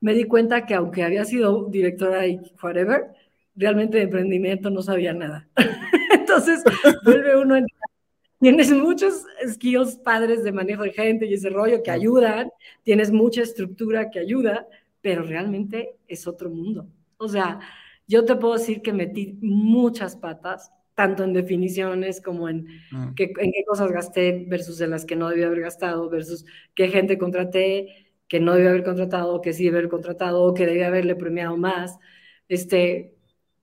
me di cuenta que aunque había sido directora y whatever, realmente de emprendimiento no sabía nada. Entonces, vuelve uno en Tienes muchos skills padres de manejo de gente y ese rollo que ayudan, tienes mucha estructura que ayuda, pero realmente es otro mundo. O sea, yo te puedo decir que metí muchas patas, tanto en definiciones como en, mm. qué, en qué cosas gasté versus en las que no debía haber gastado, versus qué gente contraté que no debía haber contratado, que sí debía haber contratado, que debía haberle premiado más. Este,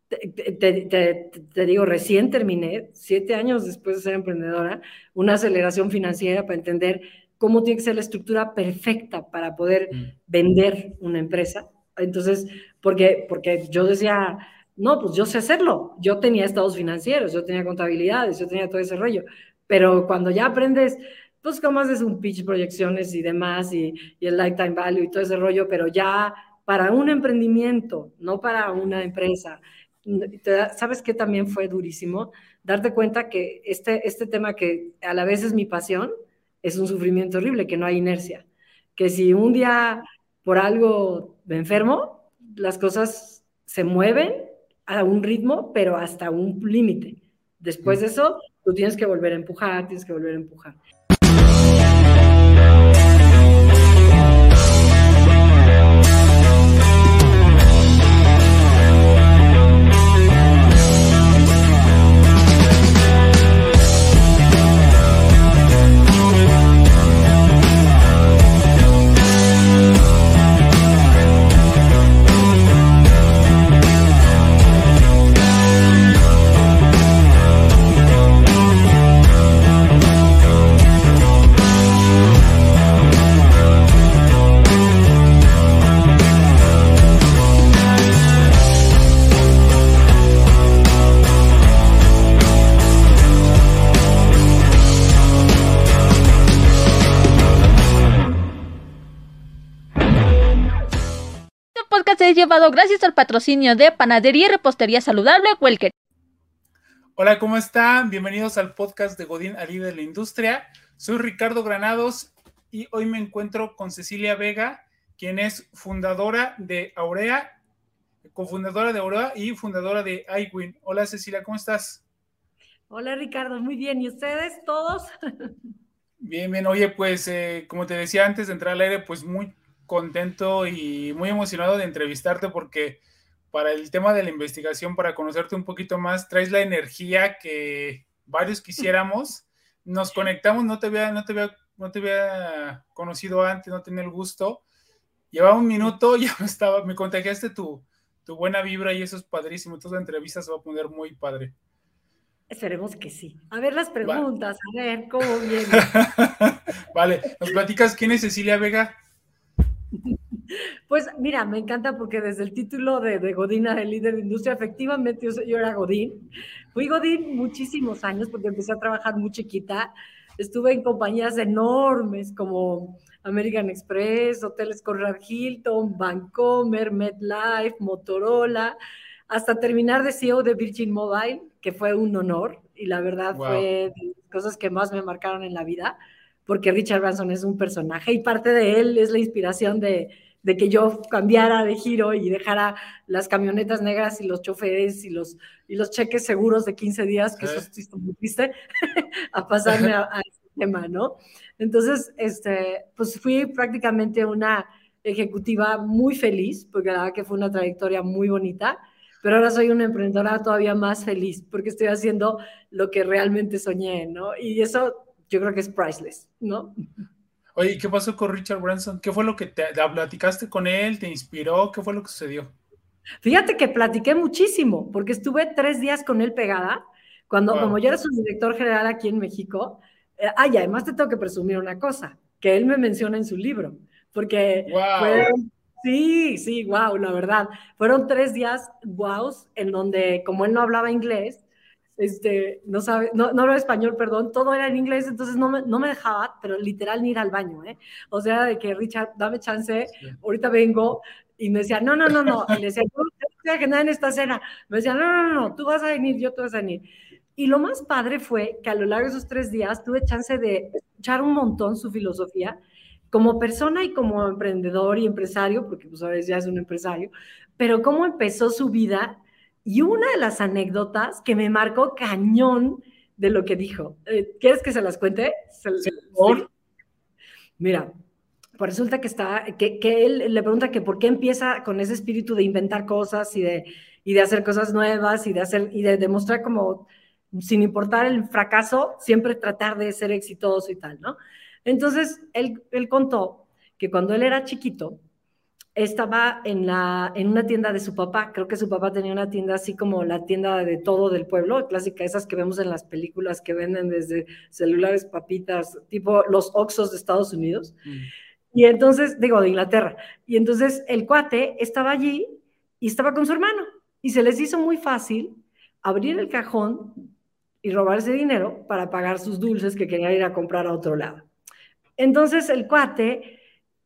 te, digo, recién terminé, siete años después de ser emprendedora, una aceleración financiera para entender cómo tiene que ser la estructura perfecta para poder mm. vender una empresa. Entonces, porque, porque yo decía, no, pues yo sé hacerlo. Yo tenía estados financieros, yo tenía contabilidades, yo tenía todo ese rollo. Pero cuando ya aprendes, pues cómo haces un pitch, proyecciones y demás, y, y el lifetime value y todo ese rollo, pero ya para un emprendimiento, no para una empresa, ¿Sabes qué también fue durísimo? Darte cuenta que este, este tema que a la vez es mi pasión, es un sufrimiento horrible, que no hay inercia. Que si un día por algo me enfermo, las cosas se mueven a un ritmo, pero hasta un límite. Después de eso, tú tienes que volver a empujar, tienes que volver a empujar. Llevado gracias al patrocinio de Panadería y Repostería Saludable Welker. Hola, ¿cómo están? Bienvenidos al podcast de Godín Ali de la Industria. Soy Ricardo Granados y hoy me encuentro con Cecilia Vega, quien es fundadora de Aurea, cofundadora de Aurea y fundadora de iWin. Hola Cecilia, ¿cómo estás? Hola Ricardo, muy bien. ¿Y ustedes todos? Bien, bien. Oye, pues eh, como te decía antes de entrar al aire, pues muy contento y muy emocionado de entrevistarte porque para el tema de la investigación, para conocerte un poquito más, traes la energía que varios quisiéramos. Nos conectamos, no te había, no te había, no te había conocido antes, no tenía el gusto. Llevaba un minuto, ya me estaba, me contagiaste tu, tu buena vibra y eso es padrísimo. Toda la entrevista se va a poner muy padre. Esperemos que sí. A ver las preguntas, a ver cómo viene. vale, nos platicas quién es Cecilia Vega. Pues mira, me encanta porque desde el título de, de Godina, el líder de industria, efectivamente yo, era Godín. Fui Godín muchísimos años porque empecé a trabajar muy chiquita. Estuve en compañías enormes como American Express, Hoteles Conrad Hilton, Vancomer, MedLife, Motorola, hasta terminar de CEO de Virgin Mobile, que fue un honor y la verdad fue de las cosas que más me marcaron en la vida porque Richard Branson es un personaje y parte de él es la inspiración de, de que yo cambiara de giro y dejara las camionetas negras y los choferes y los, y los cheques seguros de 15 días, que eso es muy triste, a pasarme a, ese tema, ¿no? Entonces, este, pues fui prácticamente una ejecutiva muy feliz, porque la verdad que fue una trayectoria muy bonita, pero ahora soy una emprendedora todavía más feliz, porque estoy haciendo lo que realmente soñé, ¿no? Y eso yo creo que es priceless, ¿no? Oye, ¿qué pasó con Richard Branson? ¿Qué fue lo que te platicaste con él? ¿Te inspiró? ¿Qué fue lo que sucedió? Fíjate que platiqué muchísimo, porque estuve tres días con él pegada, cuando, como yo era su director general aquí en México, eh, ay, además te tengo que presumir una cosa, que él me menciona en su libro, porque sí, sí, wow, la verdad, fueron tres días guaus en donde, como él no hablaba inglés, este, no sabe, no, no hablaba español, perdón, todo era en inglés, entonces no me, no me dejaba, pero literal ni ir al baño, ¿eh? O sea, de que Richard, dame chance, ahorita vengo, y me decía, no, no, no, no, y le decía, no, no que nada en esta cena, me decía, no, no, no, tú vas a venir, yo tú vas a venir. Y lo más padre fue que a lo largo de esos tres días tuve chance de escuchar un montón su filosofía, como persona y como emprendedor y empresario, porque pues ahora ya es un empresario, pero cómo empezó su vida y una de las anécdotas que me marcó cañón de lo que dijo. Eh, ¿Quieres que se las cuente? Mira, pues resulta que está, que, que, él le pregunta que por qué empieza con ese espíritu de inventar cosas y de, y de hacer cosas nuevas y de hacer y de demostrar como sin importar el fracaso, siempre tratar de ser exitoso y tal, ¿no? Entonces, él, él contó que cuando él era chiquito, estaba en, la, en una tienda de su papá. Creo que su papá tenía una tienda así como la tienda de todo del pueblo, clásica, esas que vemos en las películas que venden desde celulares, papitas, tipo los Oxos de Estados Unidos. Mm. Y entonces, digo, de Inglaterra. Y entonces el cuate estaba allí y estaba con su hermano. Y se les hizo muy fácil abrir el cajón y robarse dinero para pagar sus dulces que querían ir a comprar a otro lado. Entonces el cuate,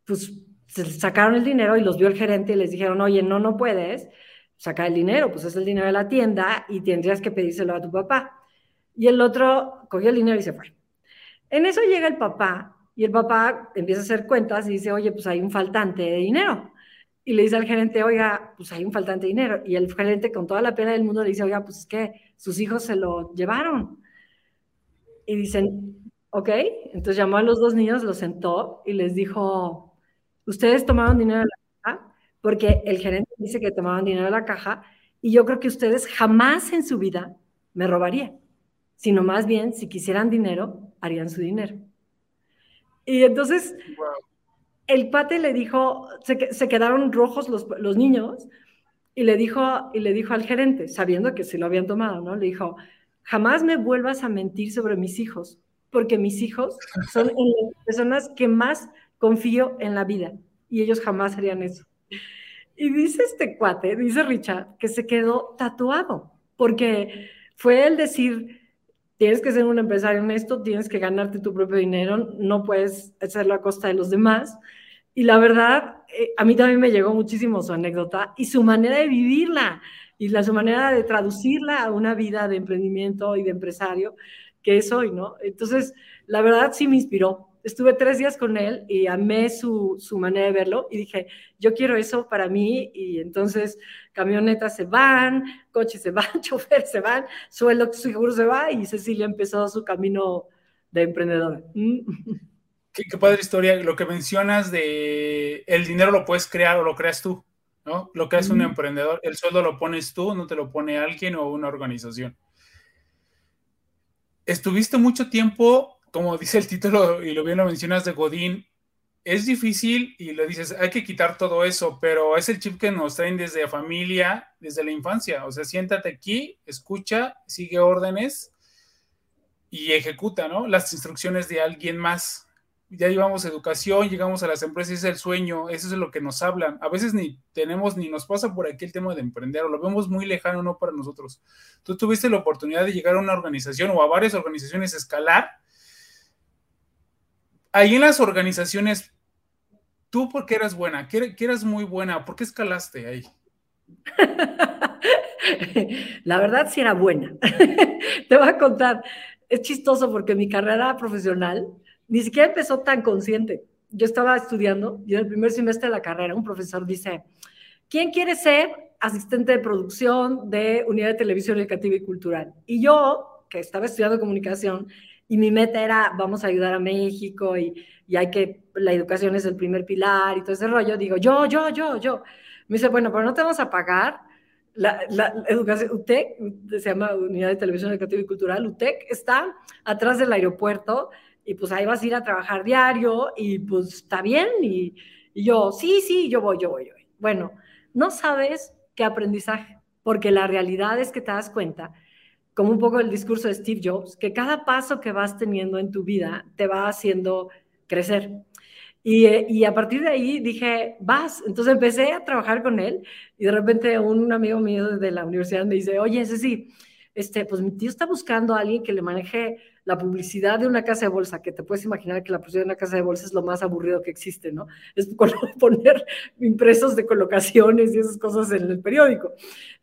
pues sacaron el dinero y los vio el gerente y les dijeron, oye, no, no puedes sacar el dinero, pues es el dinero de la tienda y tendrías que pedírselo a tu papá. Y el otro cogió el dinero y se fue. En eso llega el papá y el papá empieza a hacer cuentas y dice, oye, pues hay un faltante de dinero. Y le dice al gerente, oiga, pues hay un faltante de dinero. Y el gerente con toda la pena del mundo le dice, oiga, pues es que sus hijos se lo llevaron. Y dicen, ok, entonces llamó a los dos niños, los sentó y les dijo, ustedes tomaron dinero de la caja, porque el gerente dice que tomaban dinero de la caja, y yo creo que ustedes jamás en su vida me robarían, sino más bien, si quisieran dinero, harían su dinero. Y entonces, el pate le dijo, se, quedaron rojos los, los, niños, y le, dijo, y le dijo al gerente, sabiendo que se lo habían tomado, ¿no? Le dijo, jamás me vuelvas a mentir sobre mis hijos, porque mis hijos son las personas que más confío en la vida y ellos jamás harían eso. Y dice este cuate, dice Richard, que se quedó tatuado, porque fue el decir, tienes que ser un empresario honesto, tienes que ganarte tu propio dinero, no puedes hacerlo a costa de los demás. Y la verdad, eh, a mí también me llegó muchísimo su anécdota y su manera de vivirla y la, su manera de traducirla a una vida de emprendimiento y de empresario que es hoy, ¿no? Entonces, la verdad sí me inspiró estuve tres días con él y amé su, su, manera de verlo y dije, yo quiero eso para mí y entonces camionetas se van, coches se van, choferes se van, sueldo seguro se va y Cecilia empezó su camino de emprendedora. Mm. Qué, padre historia, lo que mencionas de el dinero lo puedes crear o lo creas tú, ¿no? Lo que es un mm. emprendedor, el sueldo lo pones tú, no te lo pone alguien o una organización. Estuviste mucho tiempo como dice el título y lo bien lo mencionas de Godín, es difícil y le dices, hay que quitar todo eso, pero es el chip que nos traen desde familia, desde la infancia. O sea, siéntate aquí, escucha, sigue órdenes y ejecuta, ¿no? Las instrucciones de alguien más. Ya llevamos educación, llegamos a las empresas, es el sueño, eso es lo que nos hablan. A veces ni tenemos, ni nos pasa por aquí el tema de emprender, o lo vemos muy lejano, no para nosotros. Tú tuviste la oportunidad de llegar a una organización o a varias organizaciones, escalar, ahí en las organizaciones, tú porque eras buena, que eras muy buena, ¿por qué escalaste ahí? La verdad sí era buena. Te voy a contar, es chistoso porque mi carrera profesional ni siquiera empezó tan consciente. Yo estaba estudiando y en el primer semestre de la carrera un profesor dice, ¿quién quiere ser asistente de producción de unidad de televisión educativa y cultural? Y yo, que estaba estudiando comunicación, y mi meta era, vamos a ayudar a México y, y, hay que, la educación es el primer pilar y todo ese rollo. Digo, yo, yo, yo, yo. Me dice, bueno, pero no te vamos a pagar. La, la, educación, UTEC, se llama Unidad de Televisión Educativa y Cultural, UTEC está atrás del aeropuerto y pues ahí vas a ir a trabajar diario y pues está bien. Y, y yo, sí, sí, yo voy, yo voy, yo voy. Bueno, no sabes qué aprendizaje, porque la realidad es que te das cuenta como un poco el discurso de Steve Jobs, que cada paso que vas teniendo en tu vida te va haciendo crecer. Y, y, a partir de ahí dije, vas. Entonces empecé a trabajar con él y de repente un amigo mío de la universidad me dice, oye, ese sí, este, pues mi tío está buscando a alguien que le maneje la publicidad de una casa de bolsa, que te puedes imaginar que la publicidad de una casa de bolsa es lo más aburrido que existe, ¿no? Es poner impresos de colocaciones y esas cosas en el periódico.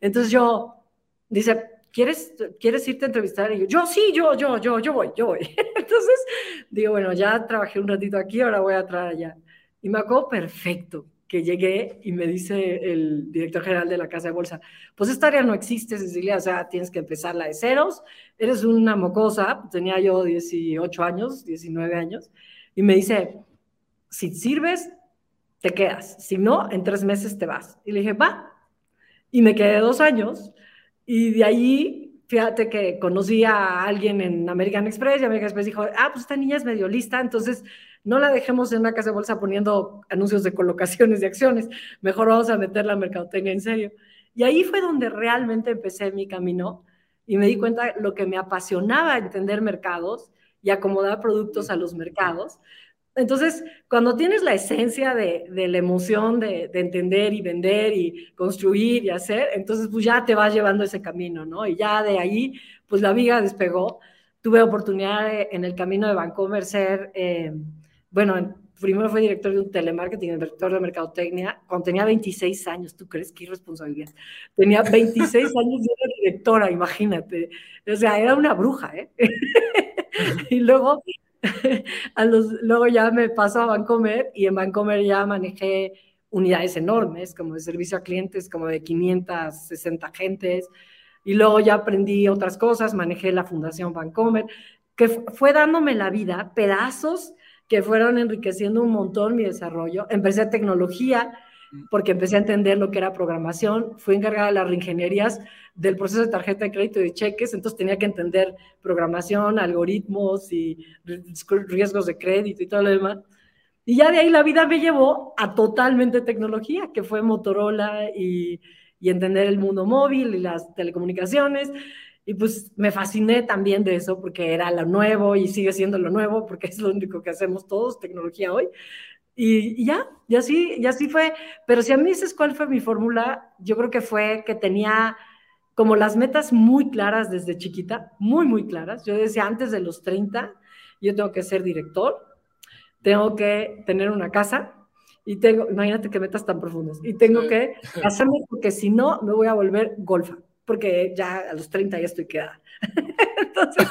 Entonces yo, dice, ¿quieres, ¿quieres irte a entrevistar? Y yo, yo sí, yo, yo, yo, yo voy, yo voy. Entonces, digo, bueno, ya trabajé un ratito aquí, ahora voy a traer allá. Y me acuerdo perfecto que llegué y me dice el director general de la Casa de Bolsa, pues esta área no existe, Cecilia, o sea, tienes que empezarla de ceros, eres una mocosa, tenía yo 18 años, 19 años, y me dice, si sirves, te quedas, si no, en tres meses te vas. Y le dije, va, y me quedé dos años, y de ahí, fíjate que conocí a alguien en American Express, y American Express dijo, ah, pues esta niña es medio lista, entonces no la dejemos en una casa de bolsa poniendo anuncios de colocaciones de acciones, mejor vamos a meter la mercadotecnia en serio. Y ahí fue donde realmente empecé mi camino y me di cuenta lo que me apasionaba entender mercados y acomodar productos a los mercados. Entonces, cuando tienes la esencia de, la emoción de, de, entender y vender y construir y hacer, entonces pues ya te vas llevando ese camino, ¿no? Y ya de ahí, pues la viga despegó. Tuve oportunidad en el camino de Vancomer ser... Eh, bueno, primero fue director de un telemarketing, director de mercadotecnia, cuando tenía 26 años, ¿tú crees qué irresponsabilidad? Tenía 26 años y era directora, imagínate. O sea, era una bruja, ¿eh? y luego, luego ya me pasó a Bancomer y en Bancomer ya manejé unidades enormes, como de servicio a clientes, como de 560 gentes. Y luego ya aprendí otras cosas, manejé la Fundación Bancomer, que fue dándome la vida, pedazos que fueron enriqueciendo un montón mi desarrollo. Empecé tecnología porque empecé a entender lo que era programación. Fui encargada de las reingenierías del proceso de tarjeta de crédito y de cheques, entonces tenía que entender programación, algoritmos y riesgos de crédito y todo lo demás. Y ya de ahí la vida me llevó a totalmente tecnología, que fue Motorola y, y entender el mundo móvil y las telecomunicaciones. Y pues me fasciné también de eso porque era lo nuevo y sigue siendo lo nuevo porque es lo único que hacemos todos, tecnología hoy. Y, ya, y así, y así fue. Pero si a mí dices cuál fue mi fórmula, yo creo que fue que tenía como las metas muy claras desde chiquita, muy, muy claras. Yo decía, antes de los 30, yo tengo que ser director, tengo que tener una casa y tengo, imagínate qué metas tan profundas, y tengo que casarme porque si no, me voy a volver golfa porque ya a los 30 ya estoy quedada. Entonces,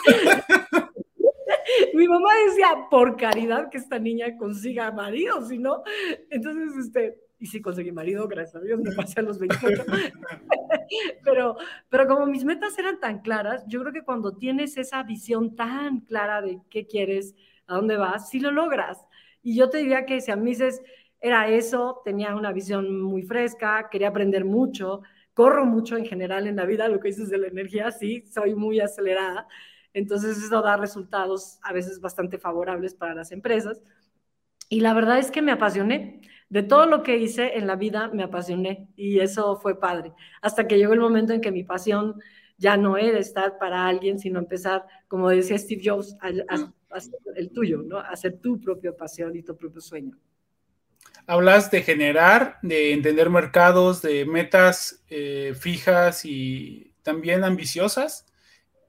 mi mamá decía, por caridad que esta niña consiga marido, si no, entonces, este, y sí conseguí marido, gracias a Dios, me pasé a los 28. pero, pero como mis metas eran tan claras, yo creo que cuando tienes esa visión tan clara de qué quieres, a dónde vas, sí lo logras. Y yo te diría que si a mí dices, era eso, tenía una visión muy fresca, quería aprender mucho, corro mucho en general en la vida, lo que dices de la energía, sí, soy muy acelerada. Entonces eso da resultados a veces bastante favorables para las empresas. Y la verdad es que me apasioné. De todo lo que hice en la vida me apasioné y eso fue padre. Hasta que llegó el momento en que mi pasión ya no era estar para alguien, sino empezar, como decía Steve Jobs, a, hacer el tuyo, ¿no? A hacer tu propia pasión y tu propio sueño hablas de generar, de entender mercados, de metas eh, fijas y también ambiciosas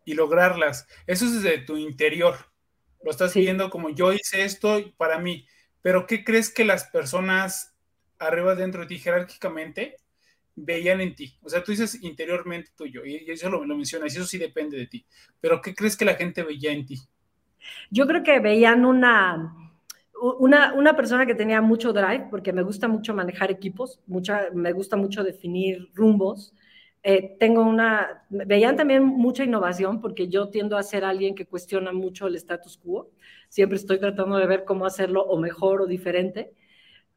y lograrlas. Eso es desde tu interior. Lo estás viendo como yo hice esto para mí. Pero ¿qué crees que las personas arriba dentro de ti jerárquicamente veían en ti? O sea, tú dices interiormente tuyo y eso lo, lo mencionas y eso sí depende de ti. Pero ¿qué crees que la gente veía en ti? Yo creo que veían una una, una, persona que tenía mucho drive, porque me gusta mucho manejar equipos, mucha, me gusta mucho definir rumbos. Eh, tengo una, veían también mucha innovación, porque yo tiendo a ser alguien que cuestiona mucho el status quo. Siempre estoy tratando de ver cómo hacerlo o mejor o diferente.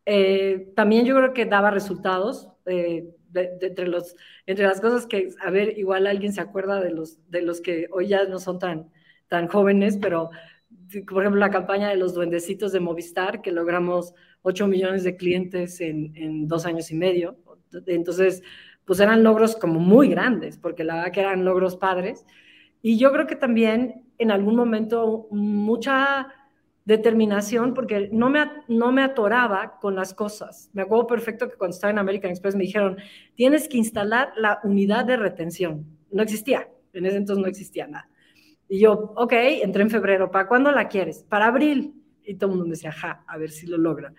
Eh, también yo creo que daba resultados. Eh, entre, los, entre las cosas que, a ver, igual alguien se acuerda de los, de los que hoy ya no son tan, tan jóvenes, pero por ejemplo, la campaña de los duendecitos de Movistar, que logramos 8 millones de clientes en, en, dos años y medio. Entonces, pues eran logros como muy grandes, porque la verdad que eran logros padres. Y yo creo que también en algún momento mucha determinación, porque no me, no me atoraba con las cosas. Me acuerdo perfecto que cuando estaba en American Express me dijeron, tienes que instalar la unidad de retención. No existía, en ese entonces no existía nada. Y yo, ok, entré en febrero, ¿para cuándo la quieres? Para abril. Y todo el mundo me decía, ajá, a ver si lo logra.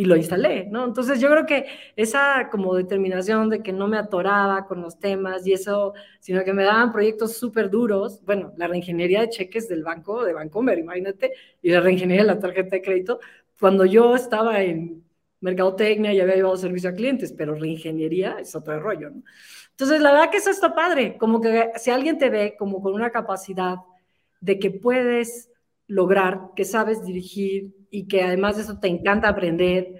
Y lo instalé, ¿no? Entonces yo creo que esa como determinación de que no me atoraba con los temas y eso, sino que me daban proyectos súper duros, bueno, la reingeniería de cheques del banco, de Bancomer, imagínate, y la reingeniería de la tarjeta de crédito, cuando yo estaba en mercadotecnia y había llevado servicio a clientes, pero reingeniería es otro rollo, ¿no? Entonces, la verdad que eso está padre, como que si alguien te ve como con una capacidad de que puedes lograr, que sabes dirigir, y que además de eso te encanta aprender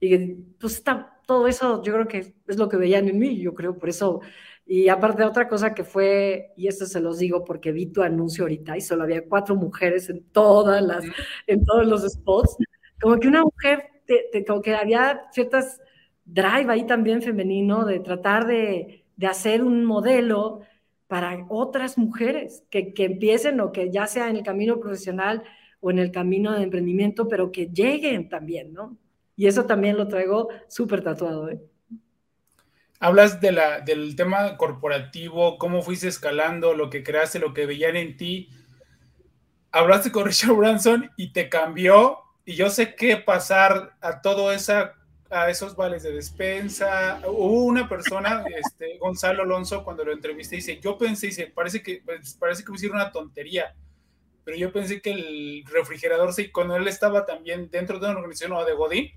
y pues está, todo eso yo creo que es lo que veían en mí, yo creo, por eso. Y aparte otra cosa que fue, y esto se los digo porque vi tu anuncio ahorita y solo había cuatro mujeres en todas las, en todos los spots, como que una mujer, te, como que había ciertas drive ahí también femenino de tratar de, de hacer un modelo para otras mujeres que, que empiecen o que ya sea en el camino profesional o en el camino de emprendimiento, pero que lleguen también, ¿no? Y eso también lo traigo súper tatuado, ¿eh? Hablas de la, del tema corporativo, cómo fuiste escalando, lo que creaste, lo que veían en ti. Hablaste con Richard Branson y te cambió, y yo sé qué pasar a todo esa a esos vales de despensa. Hubo una persona, este, Gonzalo Alonso, cuando lo entrevisté, dice, yo pensé, dice, parece que, pues, parece que hicieron una tontería pero yo pensé que el refrigerador, se, cuando él estaba también dentro de una organización o de Godín,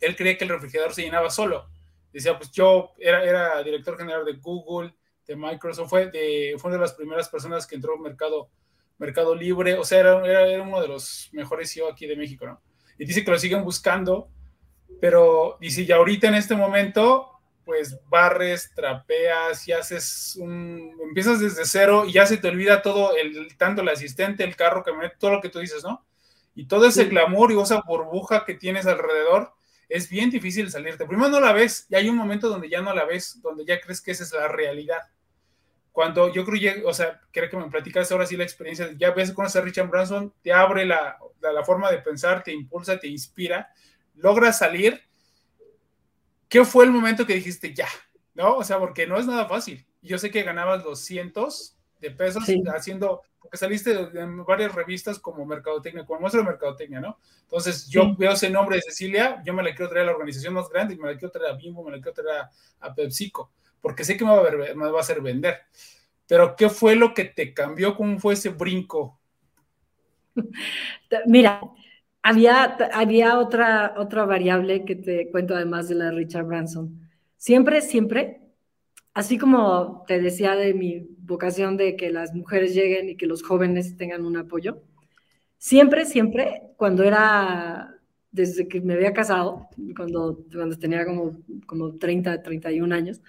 él creía que el refrigerador se llenaba solo. Decía, pues yo era, era director general de Google, de Microsoft, fue, de, fue una de las primeras personas que entró al mercado, mercado libre, o sea, era, era, era uno de los mejores CEO aquí de México, ¿no? Y dice que lo siguen buscando, pero dice, ya ahorita en este momento pues barres, trapeas y haces un, empiezas desde cero y ya se te olvida todo, el, tanto el asistente, el carro, camioneta, todo lo que tú dices, ¿no? Y todo ese glamour y esa burbuja que tienes alrededor, es bien difícil salirte. Primero no la ves y hay un momento donde ya no la ves, donde ya crees que esa es la realidad. Cuando yo creo, o sea, quiero que me platicas ahora sí la experiencia, ya ves con ese Richard Branson, te abre la, la, la forma de pensar, te impulsa, te inspira, logras salir ¿qué fue el momento que dijiste ya? ¿No? O sea, porque no es nada fácil. Yo sé que ganabas los cientos de pesos haciendo, porque saliste en varias revistas como Mercadotecnia, como muestra de Mercadotecnia, ¿no? Entonces, yo veo ese nombre de Cecilia, yo me la quiero traer a la organización más grande, me la quiero traer a Bimbo, me la quiero traer a, PepsiCo, porque sé que me va, a me va a hacer vender. Pero, ¿qué fue lo que te cambió? ¿Cómo fue ese brinco? Mira, había, había otra, otra variable que te cuento además de la Richard Branson. Siempre, siempre, así como te decía de mi vocación de que las mujeres lleguen y que los jóvenes tengan un apoyo, siempre, siempre, cuando era, desde que me había casado, cuando, cuando tenía como, como 30, 31 años,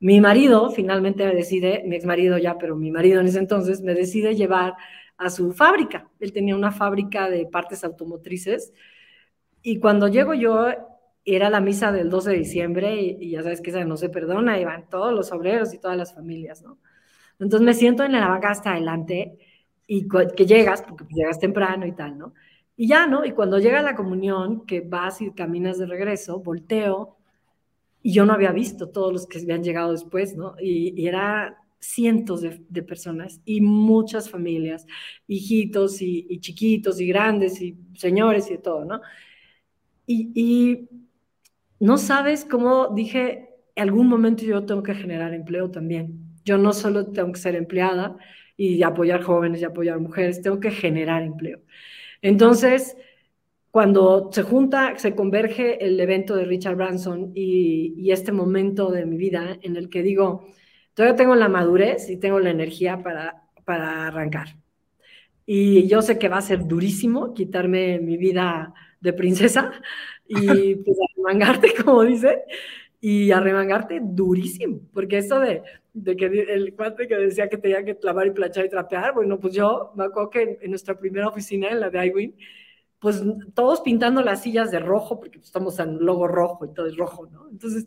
mi marido finalmente me decide, mi ex marido ya, pero mi marido en ese entonces, me decide llevar a su fábrica. Él tenía una fábrica de partes automotrices y cuando llego yo era la misa del 12 de diciembre y, ya sabes que esa no se perdona, y van todos los obreros y todas las familias, ¿no? Entonces me siento en la banca hasta adelante y que llegas, porque llegas temprano y tal, ¿no? Y ya, ¿no? Y cuando llega la comunión, que vas y caminas de regreso, volteo y yo no había visto todos los que habían llegado después, ¿no? Y era cientos de, personas y muchas familias, hijitos y, chiquitos y grandes y señores y todo, ¿no? Y, no sabes cómo dije, en algún momento yo tengo que generar empleo también. Yo no solo tengo que ser empleada y apoyar jóvenes y apoyar mujeres, tengo que generar empleo. Entonces, cuando se junta, se converge el evento de Richard Branson y este momento de mi vida en el que digo, Todavía tengo la madurez y tengo la energía para, para arrancar. Y yo sé que va a ser durísimo quitarme mi vida de princesa y pues arremangarte, como dice, y arremangarte durísimo, porque eso de, de que el cuate que decía que tenía que clavar y planchar y trapear, bueno, pues yo me acuerdo que en, nuestra primera oficina, en la de iWin, pues todos pintando las sillas de rojo, porque pues, estamos en logo rojo y todo es rojo, ¿no? Entonces,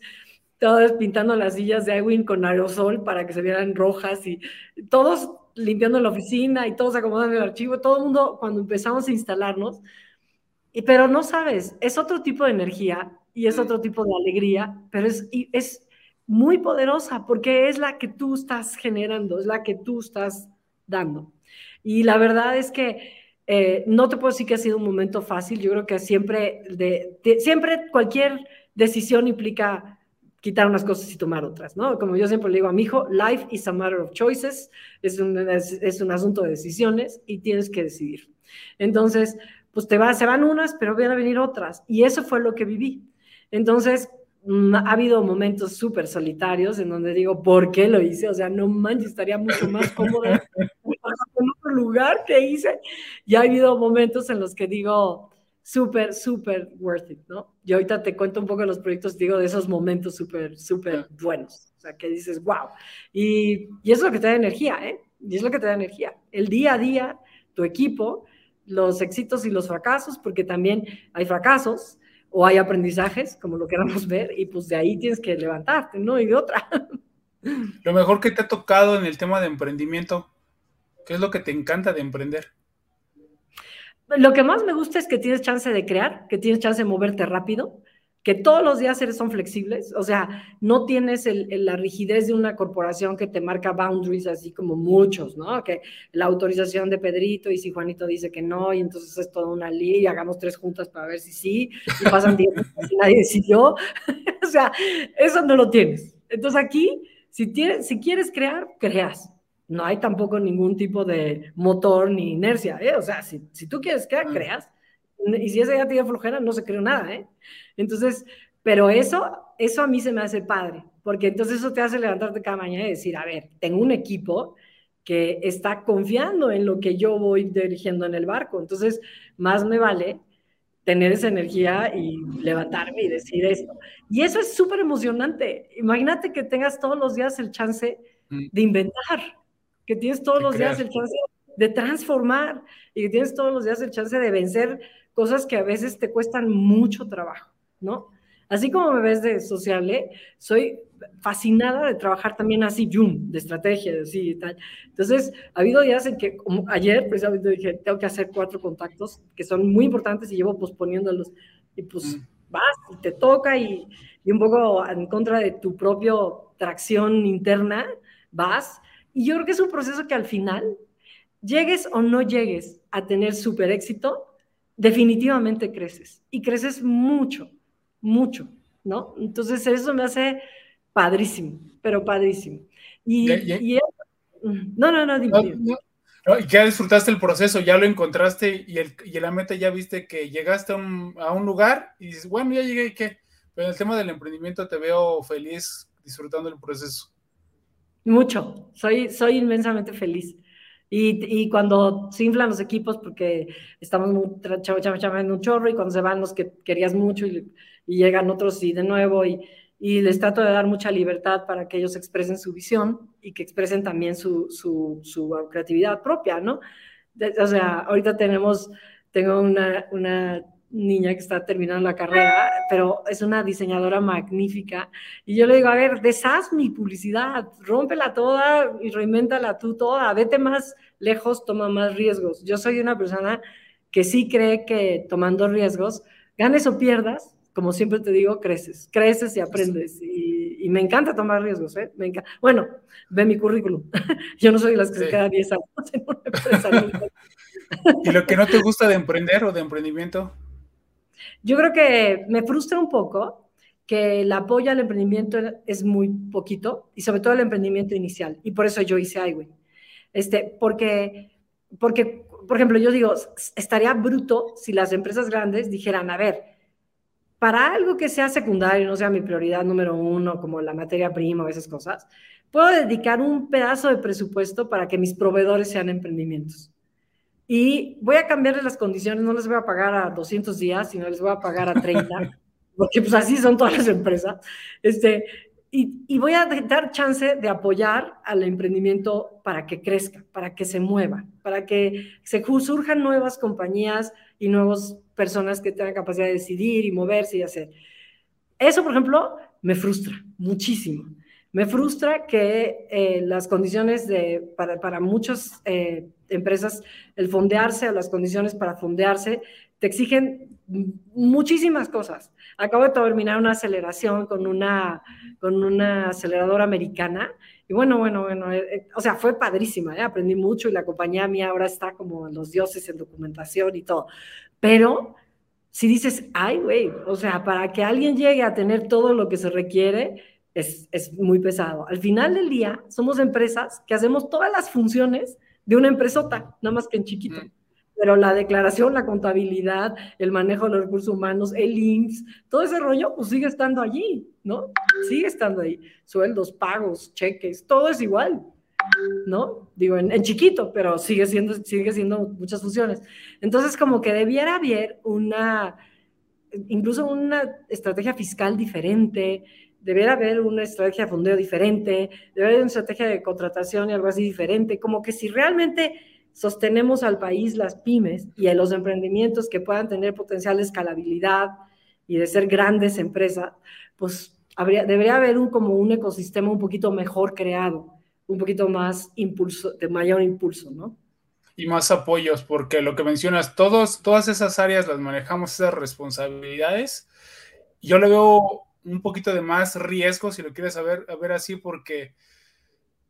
todos pintando las sillas de Ewin con aerosol para que se vieran rojas y todos limpiando la oficina y todos acomodando el archivo, todo el mundo cuando empezamos a instalarnos, y, pero no sabes, es otro tipo de energía y es otro tipo de alegría, pero es, es muy poderosa porque es la que tú estás generando, es la que tú estás dando. Y la verdad es que Eh, no te puedo decir que ha sido un momento fácil, yo creo que siempre, de, siempre cualquier decisión implica quitar unas cosas y tomar otras, ¿no? Como yo siempre le digo a mi hijo, life is a matter of choices, es un, es, un asunto de decisiones y tienes que decidir. Entonces, pues te va, se van unas, pero van a venir otras. Y eso fue lo que viví. Entonces, mm, ha habido momentos súper solitarios en donde digo, ¿por qué lo hice? O sea, no manches, estaría mucho más cómodo en otro lugar que hice. Y ha habido momentos en los que digo, súper, súper worth it, ¿no? Y ahorita te cuento un poco de los proyectos, digo, de esos momentos súper, súper buenos. O sea, que dices, wow. Y, y eso es lo que te da energía, ¿eh? Y es lo que te da energía. El día a día, tu equipo, los éxitos y los fracasos, porque también hay fracasos o hay aprendizajes, como lo queramos ver, y pues de ahí tienes que levantarte, ¿no? Y de otra. Lo mejor que te ha tocado en el tema de emprendimiento, ¿qué es lo que te encanta de emprender? Lo que más me gusta es que tienes chance de crear, que tienes chance de moverte rápido, que todos los días eres, son flexibles, o sea, no tienes la rigidez de una corporación que te marca boundaries así como muchos, ¿no? Que la autorización de Pedrito y si Juanito dice que no, y entonces es toda una ley y hagamos tres juntas para ver si sí, y pasan días y nadie decidió, o sea, eso no lo tienes. Entonces aquí, si, tienes, si quieres crear, creas, no hay tampoco ningún tipo de motor ni inercia, ¿eh? O sea, si, tú quieres que creas, y si esa ya tiene flojera, no se creó nada, ¿eh? Entonces, pero eso, eso a mí se me hace padre, porque entonces eso te hace levantarte cada mañana y decir, a ver, tengo un equipo que está confiando en lo que yo voy dirigiendo en el barco, entonces más me vale tener esa energía y levantarme y decir esto. Y eso es súper emocionante. Imagínate que tengas todos los días el chance mm. de inventar, que tienes todos los días el chance de transformar y que tienes todos los días el chance de vencer cosas que a veces te cuestan mucho trabajo, ¿no? Así como me ves de sociable, soy fascinada de trabajar también así, yum, de estrategia, de así y tal. Entonces, ha habido días en que, como ayer precisamente dije, tengo que hacer cuatro contactos que son muy importantes y llevo posponiéndolos. Y pues mm. vas y te toca y, y un poco en contra de tu propio tracción interna, vas y yo creo que es un proceso que al final, llegues o no llegues a tener súper éxito, definitivamente creces. Y creces mucho, mucho, ¿no? Entonces eso me hace padrísimo, pero padrísimo. Y, no, no, no, dime. y ya disfrutaste el proceso, ya lo encontraste y, el, y la meta ya viste que llegaste a un, a un lugar y dices, bueno, ya llegué, ¿qué? Pero en el tema del emprendimiento te veo feliz disfrutando el proceso. Mucho, soy, soy inmensamente feliz. Y, y, cuando se inflan los equipos, porque estamos muy en un chorro, y cuando se van los que querías mucho y, y llegan otros y de nuevo, y, y, les trato de dar mucha libertad para que ellos expresen su visión y que expresen también su, su, su creatividad propia, ¿no? o sea, ahorita tenemos, tengo una, una niña que está terminando la carrera, pero es una diseñadora magnífica. Y yo le digo, a ver, deshaz mi publicidad, rómpela toda y reinvéntala tú toda, vete más lejos, toma más riesgos. Yo soy una persona que sí cree que tomando riesgos, ganes o pierdas, como siempre te digo, creces, creces y aprendes. Y, me encanta tomar riesgos, ¿eh? Me Bueno, ve mi currículum. yo no soy las que se quedan 10 años en una empresa. ¿Y lo que no te gusta de emprender o de emprendimiento? Yo creo que me frustra un poco que el apoyo al emprendimiento es muy poquito y sobre todo el emprendimiento inicial. Y por eso yo hice iWin. Este, porque, porque, por ejemplo, yo digo, estaría bruto si las empresas grandes dijeran, a ver, para algo que sea secundario, no sea mi prioridad número uno, como la materia prima o esas cosas, puedo dedicar un pedazo de presupuesto para que mis proveedores sean emprendimientos y voy a cambiarles las condiciones, no les voy a pagar a 200 días, sino les voy a pagar a 30, porque pues así son todas las empresas. Este, y, y, voy a dar chance de apoyar al emprendimiento para que crezca, para que se mueva, para que se surjan nuevas compañías y nuevas personas que tengan capacidad de decidir y moverse y hacer. Eso, por ejemplo, me frustra muchísimo. Me frustra que eh, las condiciones de, para, para muchas eh, empresas, el fondearse o las condiciones para fondearse, te exigen muchísimas cosas. Acabo de terminar una aceleración con una, con una aceleradora americana y bueno, bueno, bueno, eh, eh, o sea, fue padrísima, aprendí mucho y la compañía mía ahora está como los dioses en documentación y todo. Pero si dices, ay, güey, o sea, para que alguien llegue a tener todo lo que se requiere, es, es muy pesado. Al final del día, somos empresas que hacemos todas las funciones de una empresota, nada más que en chiquito. Pero la declaración, la contabilidad, el manejo de los recursos humanos, el INSS, todo ese rollo, pues sigue estando allí, ¿no? Sigue estando ahí. Sueldos, pagos, cheques, todo es igual, ¿no? Digo, en, chiquito, pero sigue siendo, sigue siendo muchas funciones. Entonces, como que debiera haber una, incluso una estrategia fiscal diferente, debiera haber una estrategia de fondeo diferente, debería haber una estrategia de contratación y algo así diferente, como que si realmente sostenemos al país las pymes y a los emprendimientos que puedan tener potencial escalabilidad y de ser grandes empresas, pues habría, debería haber un, como un ecosistema un poquito mejor creado, un poquito más impulso, de mayor impulso, ¿no? Y más apoyos, porque lo que mencionas, todos, todas esas áreas las manejamos, esas responsabilidades. Yo le veo un poquito de más riesgo, si lo quieres saber, a ver así, porque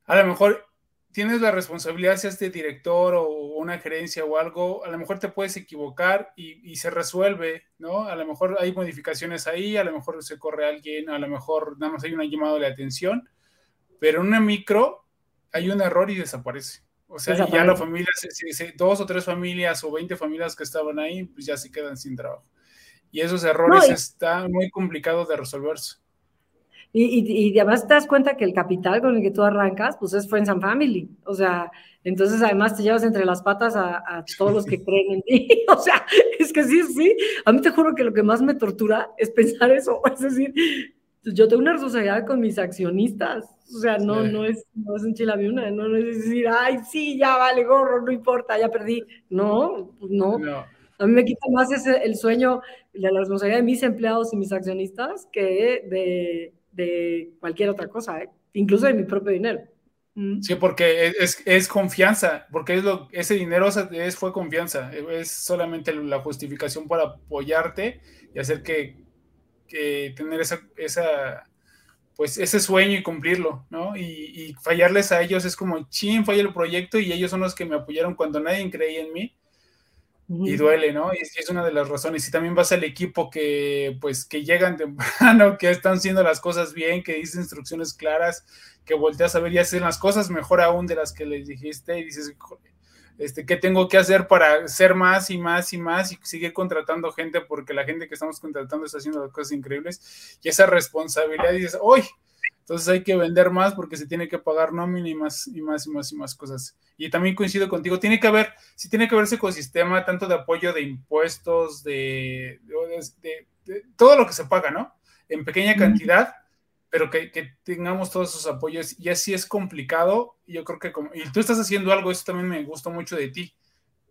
a lo mejor tienes la responsabilidad, si este director o una gerencia o algo, a lo mejor te puedes equivocar y, se resuelve, ¿no? A lo mejor hay modificaciones ahí, a lo mejor se corre alguien, a lo mejor nada más hay un llamado de atención, pero en una micro hay un error y desaparece. O sea, ya la familia, dos o tres familias o veinte familias que estaban ahí, pues ya se quedan sin trabajo. Y esos errores están muy complicados de resolverse. Y, y, además te das cuenta que el capital con el que tú arrancas, pues es Friends and Family. O sea, entonces además te llevas entre las patas a, todos los que creen en ti. O sea, es que sí, sí. A mí te juro que lo que más me tortura es pensar eso. Es decir, yo tengo una responsabilidad con mis accionistas. O sea, no, no es, no es un chilaviuna, no, no es decir, ay, sí, ya vale gorro, no importa, ya perdí. No, no. no. A mí me quita más ese, el sueño, la responsabilidad de mis empleados y mis accionistas que de, de cualquier otra cosa, ¿eh? incluso de mi propio dinero. Mm. Sí, porque es, es, confianza, porque es lo, ese dinero es, fue confianza, es solamente la justificación para apoyarte y hacer que, que tener esa, esa, pues ese sueño y cumplirlo, ¿no? Y, y, fallarles a ellos es como, chin, falla el proyecto y ellos son los que me apoyaron cuando nadie creía en mí y duele, ¿no? Y es una de las razones. Y también vas al equipo que, pues, que llegan temprano, que están haciendo las cosas bien, que dicen instrucciones claras, que volteas a ver y hacen las cosas mejor aún de las que les dijiste y dices, este, ¿qué tengo que hacer para ser más y más y más y seguir contratando gente? Porque la gente que estamos contratando está haciendo las cosas increíbles. Y esa responsabilidad dices, ¡Uy! Entonces hay que vender más porque se tiene que pagar nómina y más y más y más y más cosas. Y también coincido contigo, tiene que haber, sí tiene que haber ese ecosistema tanto de apoyo de impuestos, de, todo lo que se paga, ¿no? En pequeña cantidad, pero que, tengamos todos esos apoyos. Y así es complicado. Yo creo que como, y tú estás haciendo algo, eso también me gustó mucho de ti.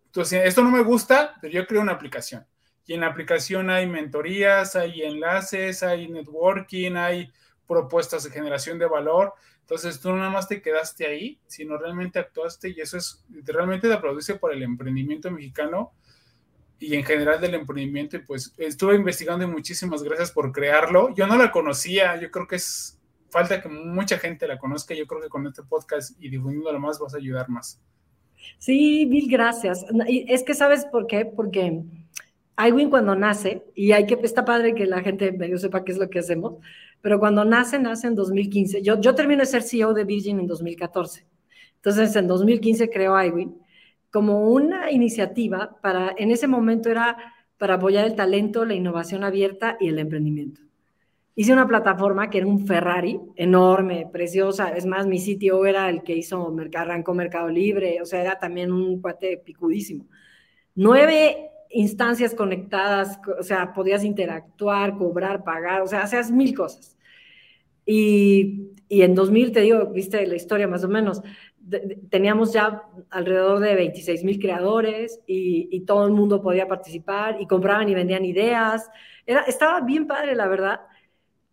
Entonces, esto no me gusta, pero yo creo una aplicación. Y en la aplicación hay mentorías, hay enlaces, hay networking, hay propuestas de generación de valor. Entonces tú no nada más te quedaste ahí, sino realmente actuaste y eso es realmente de aplaudirse por el emprendimiento mexicano y en general del emprendimiento. Y pues estuve investigando y muchísimas gracias por crearlo. Yo no la conocía, yo creo que es falta que mucha gente la conozca. Yo creo que con este podcast y difundiéndolo más vas a ayudar más. Sí, mil gracias. Es que sabes por qué, porque iWin cuando nace, y hay que, está padre que la gente medio sepa qué es lo que hacemos, pero cuando nace, nace en 2015. Yo, yo termino de ser CEO de Virgin en 2014. Entonces, en 2015 creo iWin como una iniciativa para, en ese momento era para apoyar el talento, la innovación abierta y el emprendimiento. Hice una plataforma que era un Ferrari enorme, preciosa. Es más, mi sitio era el que hizo, arrancó Mercado Libre, o sea, era también un cuate picudísimo. Nueve instancias conectadas, o sea, podías interactuar, cobrar, pagar, o sea, hacías mil cosas. Y, y en 2000, te digo, viste la historia más o menos, teníamos ya alrededor de 26 mil creadores y, y, todo el mundo podía participar y compraban y vendían ideas. Era, estaba bien padre, la verdad.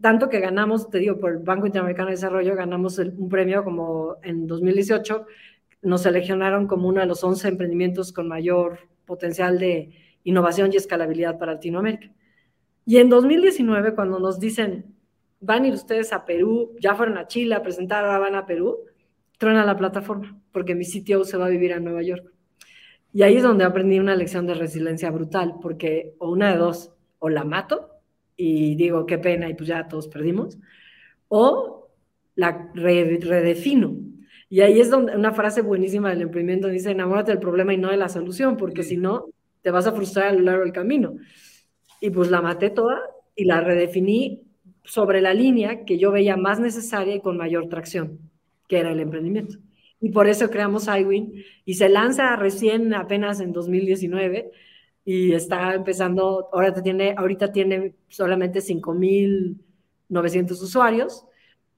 Tanto que ganamos, te digo, por el Banco Interamericano de Desarrollo, ganamos un premio como en 2018, nos seleccionaron como uno de los 11 emprendimientos con mayor potencial de innovación y escalabilidad para Latinoamérica. Y en 2019, cuando nos dicen, van a ir ustedes a Perú, ya fueron a Chile a presentar, ahora van a Perú, truena la plataforma, porque mi sitio se va a vivir a Nueva York. Y ahí es donde aprendí una lección de resiliencia brutal, porque o una de dos, o la mato y digo, qué pena, y pues ya todos perdimos, o la redefino. Y ahí es donde una frase buenísima del emprendimiento dice, enamórate del problema y no de la solución, porque si no, te vas a frustrar a lo largo del camino. Y pues la maté toda y la redefiní sobre la línea que yo veía más necesaria y con mayor tracción, que era el emprendimiento. Y por eso creamos iWin y se lanza recién apenas en 2019 y está empezando, ahora tiene, ahorita tiene solamente 5.900 usuarios.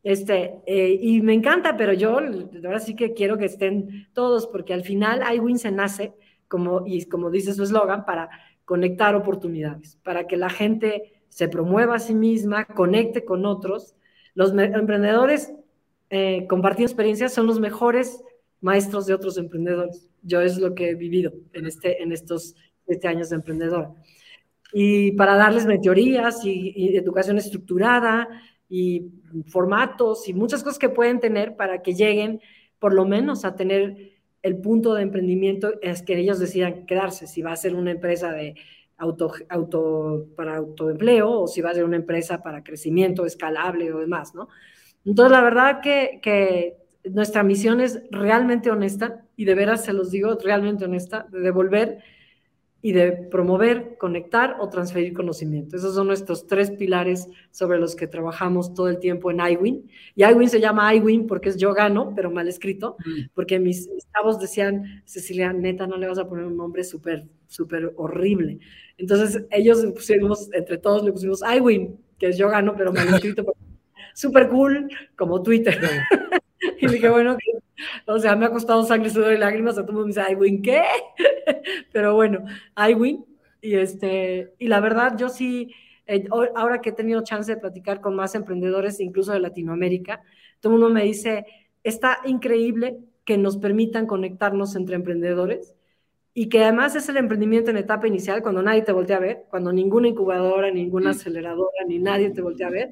Este, eh, y me encanta, pero yo ahora sí que quiero que estén todos, porque al final iWin se nace, como, y como dice su eslogan, para conectar oportunidades, para que la gente se promueva a sí misma, conecte con otros. Los emprendedores eh, compartiendo experiencias son los mejores maestros de otros emprendedores. Yo es lo que he vivido en, este, en estos siete años de emprendedor. Y para darles meteorías y, y, educación estructurada y formatos y muchas cosas que pueden tener para que lleguen por lo menos a tener el punto de emprendimiento es que ellos decidan quedarse, si va a ser una empresa de auto, auto, para autoempleo o si va a una empresa para crecimiento escalable o demás, ¿no? Entonces, la verdad que, que nuestra misión es realmente honesta y de veras se los digo, realmente honesta, de devolver y de promover, conectar o transferir conocimiento. Esos son nuestros tres pilares sobre los que trabajamos todo el tiempo en iWin. Y iWin se llama iWin porque es yo gano, pero mal escrito, mm. porque mis chavos decían, Cecilia, neta, no le vas a poner un nombre súper, súper horrible. Entonces ellos pusimos, entre todos le pusimos iWin, que es yo gano, pero mal escrito, súper cool, como Twitter. y dije, bueno, o sea, me ha costado sangre, sudor y lágrimas, a todo mundo me dice, ¿iWin qué? Pero bueno, iWin. Y, este, y la verdad, yo sí, eh, ahora que he tenido chance de platicar con más emprendedores, incluso de Latinoamérica, todo el mundo me dice, está increíble que nos permitan conectarnos entre emprendedores y que además es el emprendimiento en etapa inicial, cuando nadie te voltea a ver, cuando ninguna incubadora, ninguna aceleradora, ni nadie te voltea a ver,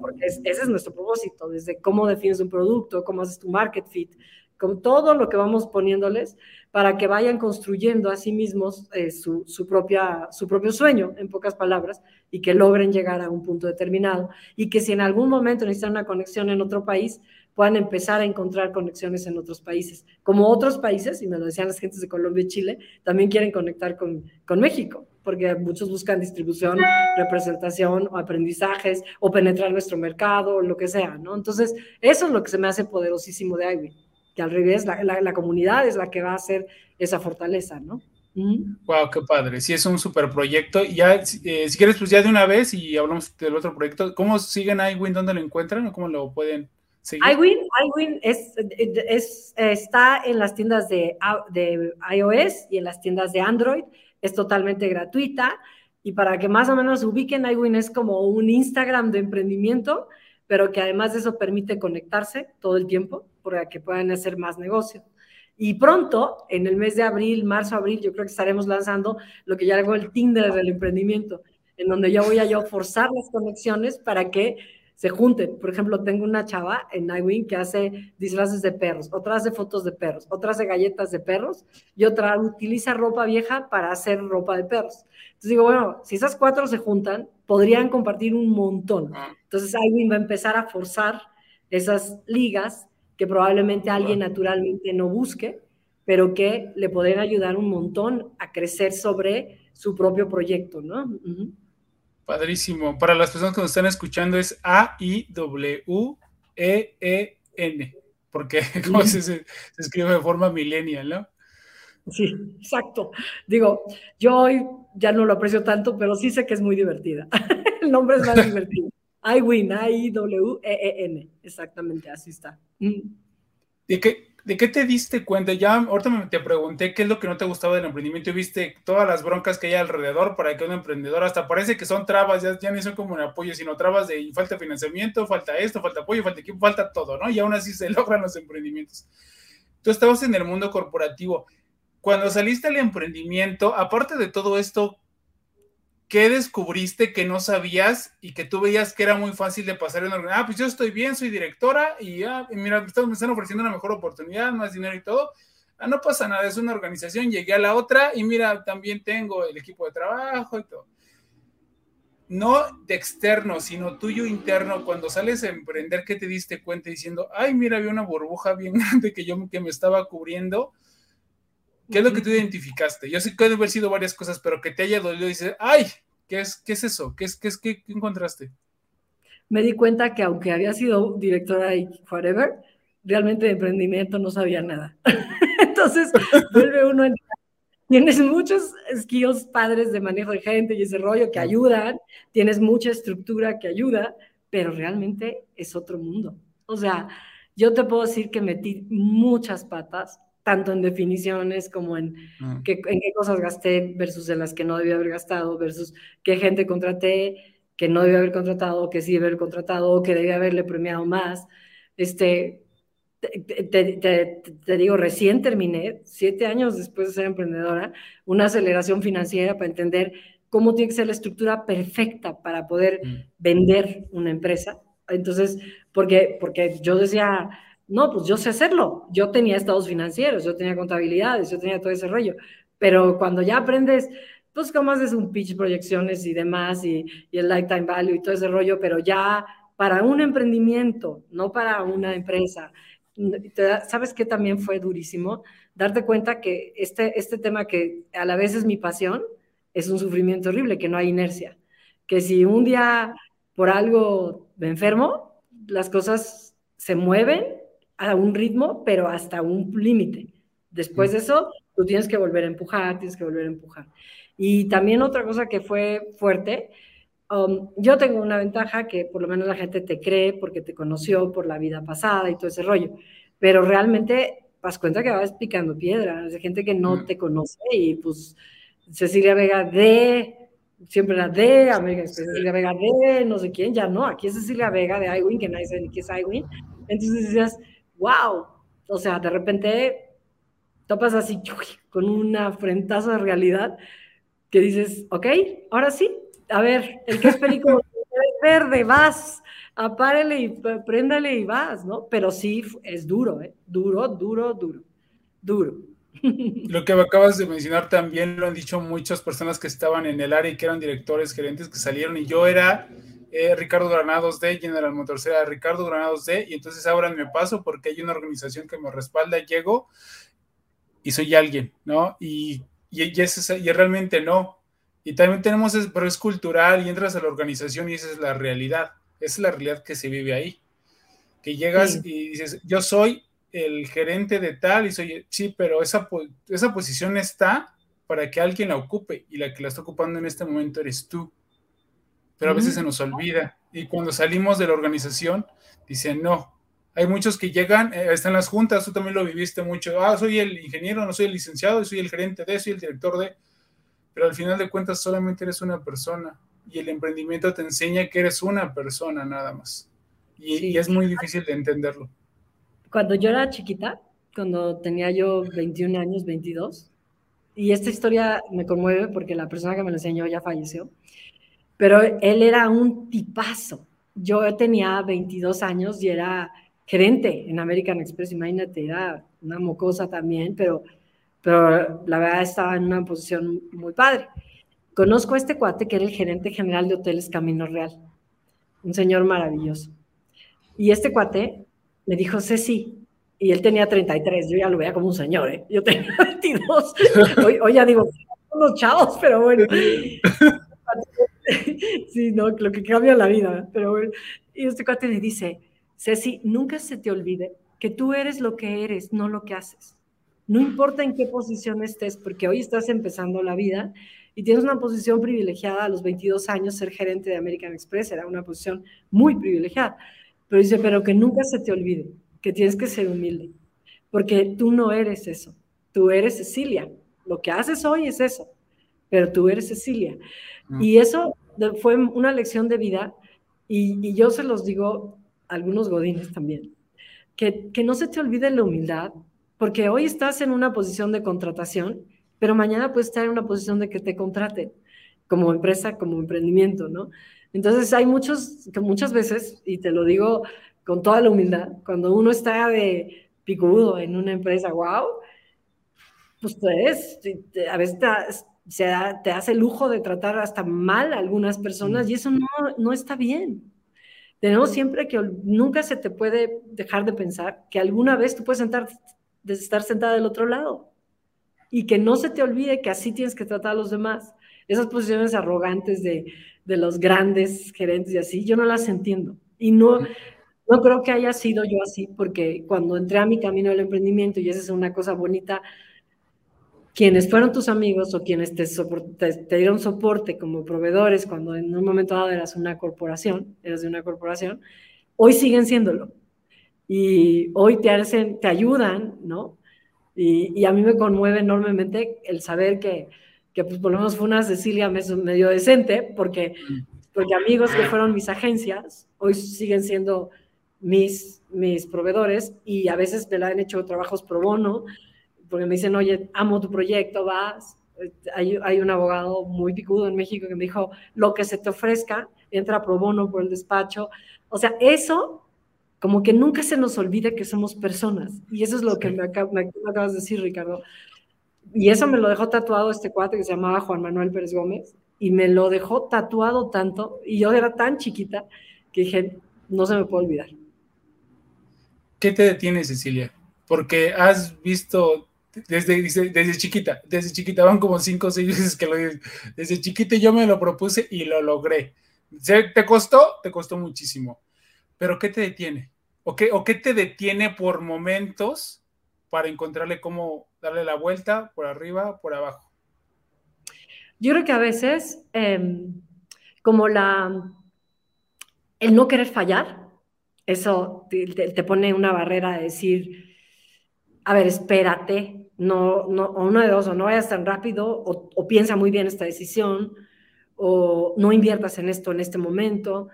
porque ese es nuestro propósito, desde cómo defines un producto, cómo haces tu market fit, con todo lo que vamos poniéndoles para que vayan construyendo a sí mismos eh, su, su, propia, su propio sueño, en pocas palabras, y que logren llegar a un punto determinado. Y que si en algún momento necesitan una conexión en otro país, puedan empezar a encontrar conexiones en otros países. Como otros países, y me lo decían las gentes de Colombia y Chile, también quieren conectar con, con México, porque muchos buscan distribución, representación o aprendizajes o penetrar nuestro mercado o lo que sea, ¿no? Entonces, eso es lo que se me hace poderosísimo de Ivy, que al revés, la, la, comunidad es la que va a hacer esa fortaleza, ¿no? Wow, qué padre. Sí, es un super proyecto. Ya, eh, si quieres, pues ya de una vez y hablamos del otro proyecto. ¿Cómo siguen iWin? ¿Dónde lo encuentran cómo lo pueden iWin, iWin es, es, está en las tiendas de, de iOS y en las tiendas de Android. Es totalmente gratuita. Y para que más o menos ubiquen, iWin es como un Instagram de emprendimiento, pero que además de eso permite conectarse todo el tiempo para que puedan hacer más negocio. Y pronto, en el mes de abril, marzo, abril, yo creo que estaremos lanzando lo que ya hago el Tinder del emprendimiento, en donde yo voy a yo forzar las conexiones para que se junten. Por ejemplo, tengo una chava en iWin que hace disfraces de perros, otra hace fotos de perros, otra hace galletas de perros y otra utiliza ropa vieja para hacer ropa de perros. Entonces digo, bueno, si esas cuatro se juntan, podrían compartir un montón. Ah. Entonces iWin va a empezar a forzar esas ligas que probablemente alguien naturalmente no busque, pero que le podrían ayudar un montón a crecer sobre su propio proyecto, ¿no? Padrísimo. Para las personas que nos están escuchando es A-I-W-E-E-N, porque como se, se, escribe de forma millennial, ¿no? Sí, exacto. Digo, yo hoy ya no lo aprecio tanto, pero sí sé que es muy divertida. El nombre es más divertido. I-Win, A-I-W-E-E-N. Exactamente, así está. ¿De qué, ¿De qué te diste cuenta? Ya ahorita me te pregunté qué es lo que no te gustaba del emprendimiento y viste todas las broncas que hay alrededor para que un emprendedor, hasta parece que son trabas, ya, ya ni son como un apoyo, sino trabas de falta financiamiento, falta esto, falta apoyo, falta equipo, falta todo, ¿no? Y aún así se logran los emprendimientos. Tú estabas en el mundo corporativo. cuando saliste al emprendimiento, aparte de todo esto, ¿qué descubriste que no sabías y que tú veías que era muy fácil de pasar en organización? Ah, pues yo estoy bien, soy directora y ya, mira, me están ofreciendo una mejor oportunidad, más dinero y todo. Ah, no pasa nada, es una organización, llegué a la otra y mira, también tengo el equipo de trabajo y todo. No de externo, sino tuyo interno, cuando sales a emprender, ¿qué te diste cuenta diciendo, ay, mira, había una burbuja bien grande que yo que me estaba cubriendo? ¿Qué es lo que tú identificaste? Yo sé que puede haber sido varias cosas, pero que te haya dolido y dices, ay, ¿qué es, qué es eso? ¿Qué, es, qué, es, qué, encontraste? Me di cuenta que aunque había sido directora y forever, realmente de emprendimiento no sabía nada. Entonces, vuelve uno a Tienes muchos skills padres de manejo de gente y ese rollo que ayudan, tienes mucha estructura que ayuda, pero realmente es otro mundo. O sea, yo te puedo decir que metí muchas patas, tanto en definiciones como en, mm. qué, en qué cosas gasté versus en las que no debía haber gastado, versus qué gente contraté que no debía haber contratado, que sí debía haber contratado, que debía haberle premiado más. Este, te, digo, recién terminé, siete años después de ser emprendedora, una aceleración financiera para entender cómo tiene que ser la estructura perfecta para poder mm. vender una empresa. Entonces, porque, porque yo decía, no, pues yo sé hacerlo. Yo tenía estados financieros, yo tenía contabilidades, yo tenía todo ese rollo. Pero cuando ya aprendes, pues cómo haces un pitch, proyecciones y demás, y, y el lifetime value y todo ese rollo, pero ya para un emprendimiento, no para una empresa, ¿Sabes qué también fue durísimo? Darte cuenta que este, este tema que a la vez es mi pasión, es un sufrimiento horrible, que no hay inercia. Que si un día por algo me enfermo, las cosas se mueven a un ritmo, pero hasta un límite. Después de eso, tú tienes que volver a empujar, tienes que volver a empujar. Y también otra cosa que fue fuerte Um, yo tengo una ventaja que por lo menos la gente te cree porque te conoció por la vida pasada y todo ese rollo, pero realmente vas cuenta que vas picando piedra, hay gente que no mm. te conoce y pues Cecilia Vega de, siempre la de, América Cecilia Vega de, no sé quién, ya no, aquí es Cecilia Vega de iWin, que nadie sabe ni qué es iWin, entonces decías, wow, o sea, de repente topas así con una frentazo de realidad que dices, ok, ahora sí, a ver, el que es es verde, vas, apárele y préndale y vas, ¿no? Pero sí es duro, ¿eh? Duro, duro, duro, duro. Lo que acabas de mencionar también lo han dicho muchas personas que estaban en el área y que eran directores, gerentes que salieron y yo era eh, Ricardo Granados de General Motors, era Ricardo Granados de y entonces ahora me paso porque hay una organización que me respalda, llego y soy alguien, ¿no? Y, y, y, y realmente no, y también tenemos, pero es cultural y entras a la organización y esa es la realidad, es la realidad que se vive ahí. Que llegas y dices, yo soy el gerente de tal y soy, sí, pero esa, esa posición está para que alguien la ocupe y la que la está ocupando en este momento eres tú. Pero a veces se nos olvida. Y cuando salimos de la organización dicen, no, hay muchos que llegan, eh, están las juntas, tú también lo viviste mucho, ah, soy el ingeniero, no soy el licenciado, soy el gerente de, soy el director de, pero al final de cuentas solamente eres una persona y el emprendimiento te enseña que eres una persona nada más. Y, es muy difícil de entenderlo. Cuando yo era chiquita, cuando tenía yo 21 años, 22, y esta historia me conmueve porque la persona que me lo enseñó ya falleció, pero él era un tipazo. Yo tenía 22 años y era gerente en American Express, imagínate, era una mocosa también, pero pero la verdad estaba en una posición muy padre. Conozco a este cuate que era el gerente general de hoteles Camino Real, un señor maravilloso. Y este cuate me dijo, Ceci, y él tenía 33, yo ya lo veía como un señor, ¿eh? yo tenía 22, hoy, hoy ya digo, unos chavos, pero bueno. sí, no, lo que cambia la vida, pero bueno. Y este cuate me dice, Ceci, nunca se te olvide que tú eres lo que eres, no lo que haces. No importa en qué posición estés, porque hoy estás empezando la vida y tienes una posición privilegiada a los 22 años, ser gerente de American Express era una posición muy privilegiada. Pero dice, pero que nunca se te olvide que tienes que ser humilde, porque tú no eres eso, tú eres Cecilia. Lo que haces hoy es eso, pero tú eres Cecilia. Y eso fue una lección de vida y, yo se los digo a algunos godines también, que, que no se te olvide la humildad, porque hoy estás en una posición de contratación, pero mañana puedes estar en una posición de que te contraten como empresa, como emprendimiento, ¿no? Entonces hay muchos, muchas veces, y te lo digo con toda la humildad, cuando uno está de picudo en una empresa, wow, pues puedes, a veces te, te hace el lujo de tratar hasta mal a algunas personas y eso no, no está bien. Tenemos siempre que, nunca se te puede dejar de pensar que alguna vez tú puedes sentar, estar sentada del otro lado y que no se te olvide que así tienes que tratar a los demás. Esas posiciones arrogantes de, de los grandes gerentes y así, yo no las entiendo. Y no, no creo que haya sido yo así, porque cuando entré a mi camino del emprendimiento, y esa es una cosa bonita, quienes fueron tus amigos o quienes te, te, dieron soporte como proveedores cuando en un momento dado eras una corporación, eras de una corporación, hoy siguen siéndolo. Y hoy te, hacen, te ayudan, ¿no? Y, y, a mí me conmueve enormemente el saber que, que pues por lo menos fue una Cecilia medio decente, porque, porque amigos que fueron mis agencias, hoy siguen siendo mis, mis proveedores y a veces me la han hecho trabajos pro bono, porque me dicen, oye, amo tu proyecto, vas. Hay, hay, un abogado muy picudo en México que me dijo, lo que se te ofrezca, entra pro bono por el despacho. O sea, eso, como que nunca se nos olvide que somos personas. Y eso es lo que me, acabas de decir, Ricardo. Y eso me lo dejó tatuado este cuate que se llamaba Juan Manuel Pérez Gómez. Y me lo dejó tatuado tanto. Y yo era tan chiquita que dije, no se me puede olvidar. ¿Qué te detiene, Cecilia? Porque has visto desde, desde chiquita, desde chiquita, van como cinco o seis veces que lo. Desde chiquita yo me lo propuse y lo logré. ¿Te costó? Te costó muchísimo. Pero ¿qué te detiene? ¿O qué, ¿O qué te detiene por momentos para encontrarle cómo darle la vuelta por arriba, por abajo? Yo creo que a veces, em, como la, el no querer fallar, eso te pone una barrera de decir, a ver, espérate, no, no, o uno de dos, o no vayas tan rápido, o, piensa muy bien esta decisión, o no inviertas en esto en este momento.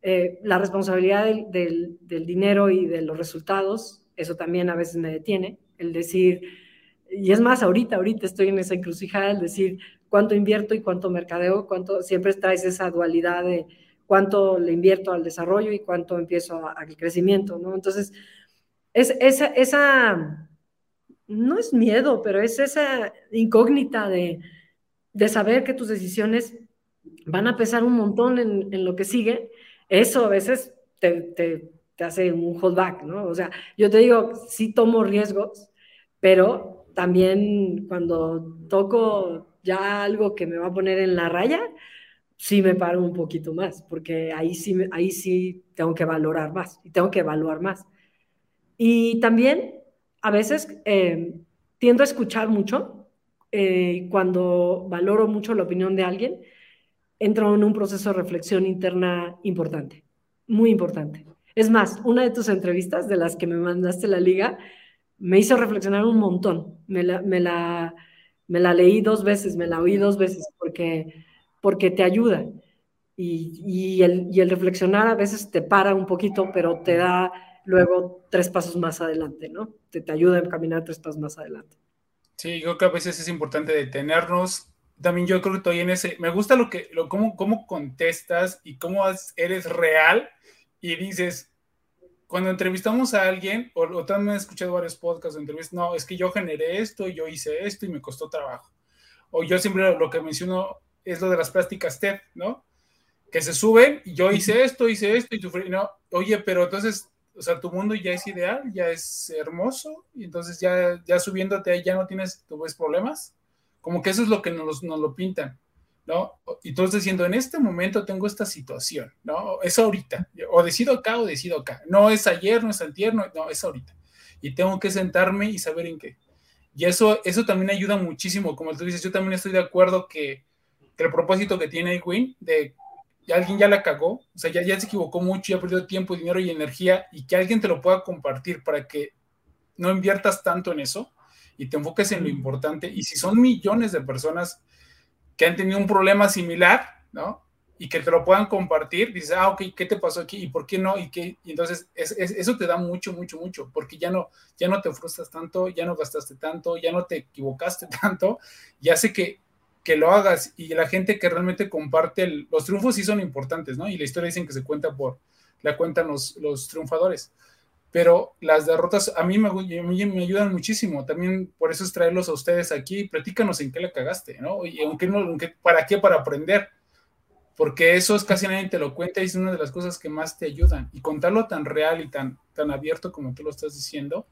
Eh, la responsabilidad del, del, dinero y de los resultados, eso también a veces me detiene, el decir, y es más, ahorita, ahorita estoy en esa encrucijada, el decir cuánto invierto y cuánto mercadeo, cuánto, siempre traes esa dualidad de cuánto le invierto al desarrollo y cuánto empiezo al crecimiento, ¿no? Entonces, es, esa, esa no es miedo, pero es esa incógnita de, saber que tus decisiones van a pesar un montón en, lo que sigue, eso a veces te, hace un holdback, ¿no? O sea, yo te digo, sí tomo riesgos, pero también cuando toco ya algo que me va a poner en la raya, sí me paro un poquito más, porque ahí sí, ahí sí tengo que valorar más y tengo que evaluar más. Y también a veces eh, tiendo a escuchar mucho. Eh, cuando valoro mucho la opinión de alguien, entro en un proceso de reflexión interna importante, muy importante. Es más, una de tus entrevistas, de las que me mandaste la liga, me hizo reflexionar un montón. Me la, me la, me la leí dos veces, me la oí dos veces, porque, porque te ayuda. Y, y, el, y el reflexionar a veces te para un poquito, pero te da luego tres pasos más adelante, ¿no? Te, te ayuda a caminar tres pasos más adelante. Sí, yo creo que a veces es importante detenernos. También yo creo que estoy en ese, me gusta lo que, lo, cómo, cómo contestas y cómo eres real y dices, cuando entrevistamos a alguien, o, también he escuchado varios podcasts de entrevistas, no, es que yo generé esto, yo hice esto y me costó trabajo. O yo siempre lo que menciono es lo de las prácticas TED, ¿no? Que se suben y yo hice esto, hice esto y tú, no, oye, pero entonces o sea, tu mundo ya es ideal, ya es hermoso, y entonces ya, ya subiéndote ya no tienes, tú problemas. Como que eso es lo que nos, nos lo pintan, ¿no? Y estás diciendo, en este momento tengo esta situación, ¿no? Es ahorita, o decido acá o decido acá. No es ayer, no es antier, no, no es ahorita. Y tengo que sentarme y saber en qué. Y eso, eso también ayuda muchísimo, como tú dices, yo también estoy de acuerdo que, que el propósito que tiene Win de alguien ya la cagó, o sea, ya, ya se equivocó mucho, ya perdió tiempo, dinero y energía, y que alguien te lo pueda compartir para que no inviertas tanto en eso y te enfoques en lo importante. Y si son millones de personas que han tenido un problema similar, ¿no? y que te lo puedan compartir, dices, ah, ok, ¿qué te pasó aquí? ¿Y por qué no? Y, qué? y entonces eso te da mucho, mucho, mucho, porque ya no, ya no te frustras tanto, ya no gastaste tanto, ya no te equivocaste tanto, y hace que, que lo hagas y la gente que realmente comparte, los triunfos sí son importantes, ¿no? Y la historia dicen que se cuenta por, la cuentan los, los triunfadores pero las derrotas a mí me, me, ayudan muchísimo. También por eso es traerlos a ustedes aquí. Platícanos en qué le cagaste, ¿no? Y aunque no, aunque, ¿para qué? Para aprender. Porque eso es casi nadie te lo cuenta y es una de las cosas que más te ayudan. Y contarlo tan real y tan, tan abierto como tú lo estás diciendo,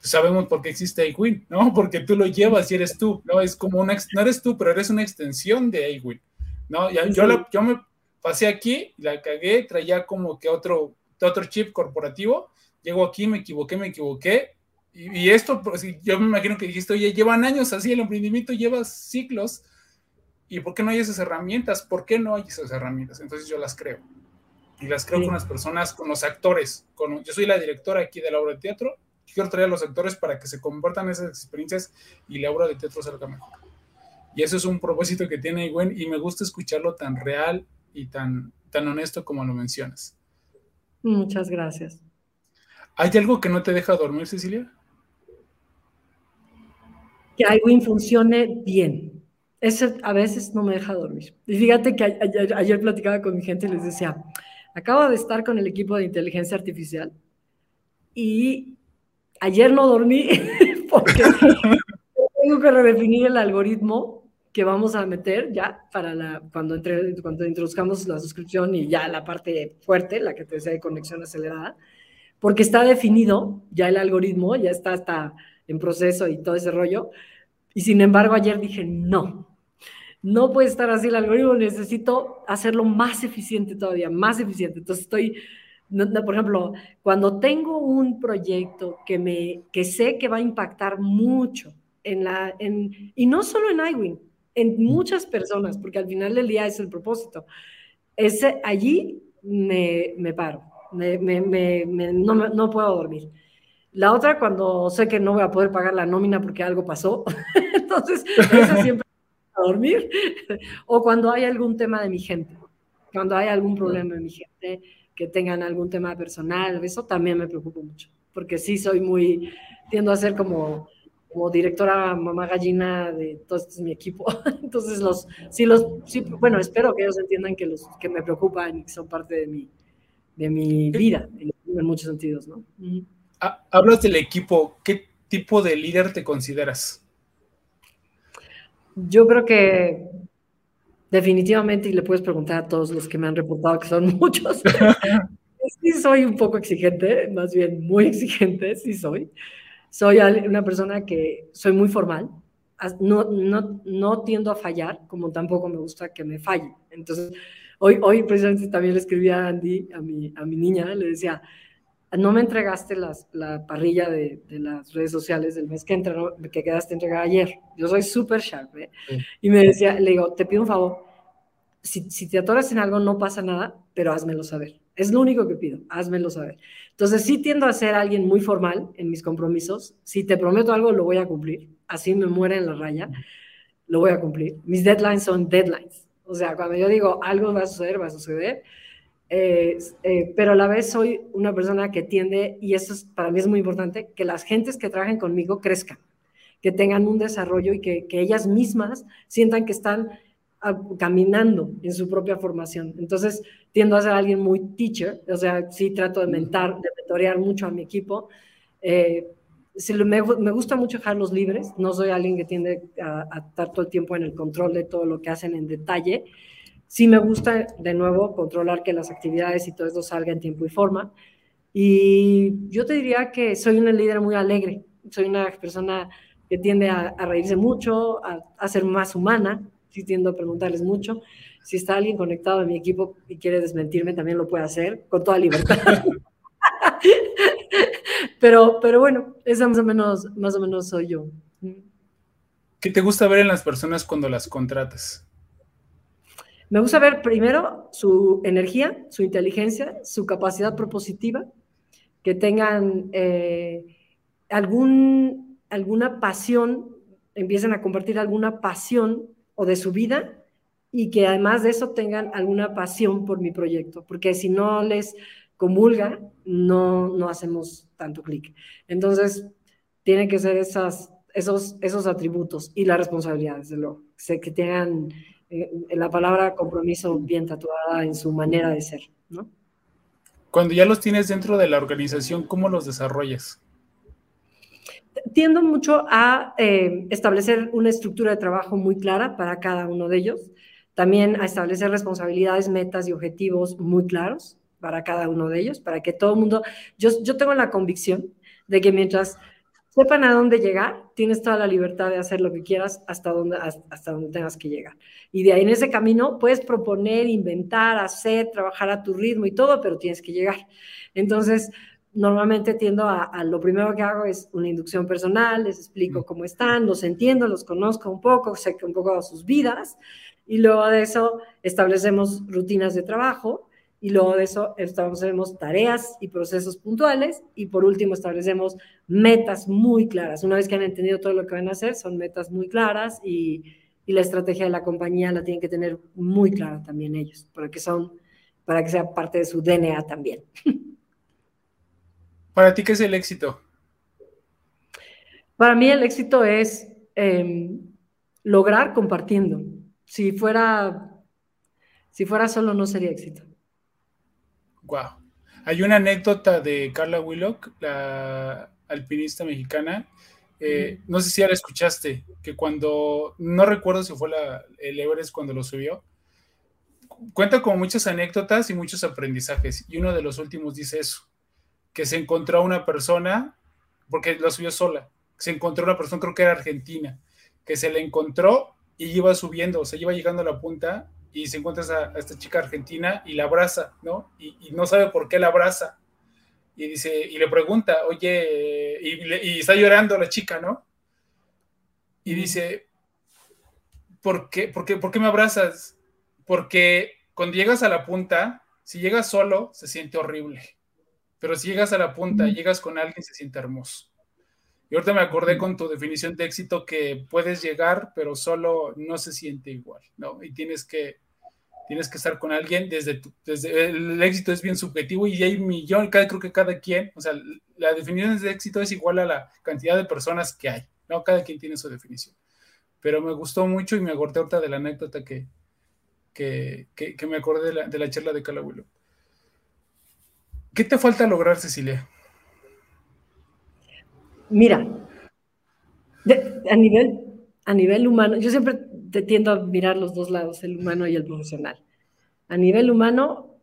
sabemos por qué existe iWin, ¿no? Porque tú lo llevas y eres tú, ¿no? Es como una, no eres tú, pero eres una extensión de iWin, ¿no? yo, yo me pasé aquí, la cagué, traía como que otro, otro chip corporativo llego aquí, me equivoqué, me equivoqué. Y, esto, pues, yo me imagino que dijiste, oye, llevan años así, el emprendimiento lleva ciclos. ¿Y por qué no hay esas herramientas? ¿Por qué no hay esas herramientas? Entonces yo las creo. Y las creo con las personas, con los actores. Con, yo soy la directora aquí de la obra de teatro. Quiero traer a los actores para que se compartan esas experiencias y la obra de teatro salga mejor. Y eso es un propósito que tiene Gwen y me gusta escucharlo tan real y tan, tan honesto como lo mencionas. Muchas gracias. ¿Hay algo que no te deja dormir, Cecilia? Que iWin funcione bien. Eso a veces no me deja dormir. Y fíjate que ayer, platicaba con mi gente y les decía, acabo de estar con el equipo de inteligencia artificial y ayer no dormí porque tengo que redefinir el algoritmo que vamos a meter ya para la, cuando, cuando introduzcamos la suscripción y ya la parte fuerte, la que te decía de conexión acelerada porque está definido ya el algoritmo, ya está hasta en proceso y todo ese rollo. Y sin embargo, ayer dije, no, no puede estar así el algoritmo, necesito hacerlo más eficiente todavía, más eficiente. Entonces estoy, por ejemplo, cuando tengo un proyecto que, me, que sé que va a impactar mucho en la, en, y no solo en iWin, en muchas personas, porque al final del día es el propósito, ese, allí me, me paro me, me, no, no, puedo dormir. La otra, cuando sé que no voy a poder pagar la nómina porque algo pasó, entonces esa siempre a dormir. o cuando hay algún tema de mi gente, cuando hay algún problema de mi gente, que tengan algún tema personal, eso también me preocupa mucho, porque sí soy muy, tiendo a ser como, como directora mamá gallina de todo este mi equipo. Entonces, los, sí, los, sí, bueno, espero que ellos entiendan que, los, que me preocupan y que son parte de mi, de mi vida, en, muchos sentidos, ¿no? Hablas del equipo, ¿qué tipo de líder te consideras? Yo creo que definitivamente, y le puedes preguntar a todos los que me han reportado, que son muchos, sí soy un poco exigente, más bien muy exigente, sí soy. Soy una persona que soy muy formal, no, no, no tiendo a fallar, como tampoco me gusta que me falle. Entonces, Hoy, hoy precisamente también le escribí a Andy, a mi, a mi niña, le decía, no me entregaste las, la parrilla de, de, las redes sociales del mes que, entregó, que quedaste entregada ayer. Yo soy súper sharp. ¿eh? Y me decía, le digo, te pido un favor, si, si, te atoras en algo no pasa nada, pero házmelo saber. Es lo único que pido, házmelo saber. Entonces sí tiendo a ser alguien muy formal en mis compromisos. Si te prometo algo, lo voy a cumplir. Así me muere en la raya, lo voy a cumplir. Mis deadlines son deadlines. O sea, cuando yo digo algo va a suceder, va a suceder. Eh, eh, pero a la vez soy una persona que tiende, y eso es, para mí es muy importante, que las gentes que trabajen conmigo crezcan, que tengan un desarrollo y que, que ellas mismas sientan que están ah, caminando en su propia formación. Entonces, tiendo a ser alguien muy teacher, o sea, sí trato de mentar, de mentorear mucho a mi equipo. Eh, me, me, gusta mucho dejarlos libres, no soy alguien que tiende a, estar todo el tiempo en el control de todo lo que hacen en detalle. Sí me gusta, de nuevo, controlar que las actividades y todo eso salga en tiempo y forma. Y yo te diría que soy una líder muy alegre, soy una persona que tiende a, reírse mucho, a, a, ser más humana, sí tiendo a preguntarles mucho. Si está alguien conectado a mi equipo y quiere desmentirme, también lo puede hacer con toda libertad. pero, pero bueno, esa más o menos, más o menos soy yo. ¿Qué te gusta ver en las personas cuando las contratas? Me gusta ver primero su energía, su inteligencia, su capacidad propositiva, que tengan eh, algún, alguna pasión, empiecen a compartir alguna pasión o de su vida y que además de eso tengan alguna pasión por mi proyecto, porque si no les comulga, no, no hacemos tanto clic. Entonces, tienen que ser esas, esos, esos atributos y la responsabilidad, desde luego, que tengan la palabra compromiso bien tatuada en su manera de ser, ¿no? Cuando ya los tienes dentro de la organización, ¿cómo los desarrollas? Tiendo mucho a eh, establecer una estructura de trabajo muy clara para cada uno de ellos, también a establecer responsabilidades, metas y objetivos muy claros para cada uno de ellos, para que todo el mundo, yo, yo tengo la convicción de que mientras sepan a dónde llegar, tienes toda la libertad de hacer lo que quieras hasta donde, hasta donde tengas que llegar. Y de ahí en ese camino puedes proponer, inventar, hacer, trabajar a tu ritmo y todo, pero tienes que llegar. Entonces, normalmente tiendo a, lo primero que hago es una inducción personal, les explico cómo están, los entiendo, los conozco un poco, sé un poco de sus vidas, y luego de eso establecemos rutinas de trabajo y luego de eso establecemos tareas y procesos puntuales y por último establecemos metas muy claras. Una vez que han entendido todo lo que van a hacer, son metas muy claras y, y la estrategia de la compañía la tienen que tener muy clara también ellos, para que, son, para que sea parte de su DNA también. ¿Para ti qué es el éxito? Para mí el éxito es em, lograr compartiendo. Si fuera, si fuera solo no sería éxito. Wow. Hay una anécdota de Carla Willock, la alpinista mexicana. Eh, no sé si ya la escuchaste, que cuando, no recuerdo si fue la, el Everest cuando lo subió, cuenta con muchas anécdotas y muchos aprendizajes. Y uno de los últimos dice eso, que se encontró una persona, porque lo subió sola, se encontró una persona, creo que era argentina, que se le encontró y iba subiendo, o sea, iba llegando a la punta y se encuentra a, esta chica argentina y la abraza, ¿no? Y, no sabe por qué la abraza. Y dice, y le pregunta, oye, y, está llorando la chica, ¿no? Y dice, ¿por qué, por, qué, ¿por qué me abrazas? Porque cuando llegas a la punta, si llegas solo, se siente horrible. Pero si llegas a la punta y llegas con alguien, se siente hermoso. Y ahorita me acordé con tu definición de éxito que puedes llegar, pero solo no se siente igual, ¿no? Y tienes que, tienes que estar con alguien desde, desde el éxito es bien subjetivo y hay un millón, cada, creo que cada quien, o sea, la definición de éxito es igual a la cantidad de personas que hay, ¿no? Cada quien tiene su definición. Pero me gustó mucho y me acordé ahorita de la anécdota que, que, que, me acordé de la, de la charla de Calabuelo. ¿Qué te falta lograr, Cecilia? Mira, a, nivel, a nivel humano, yo siempre te tiendo a mirar los dos lados, el humano y el profesional. A nivel humano,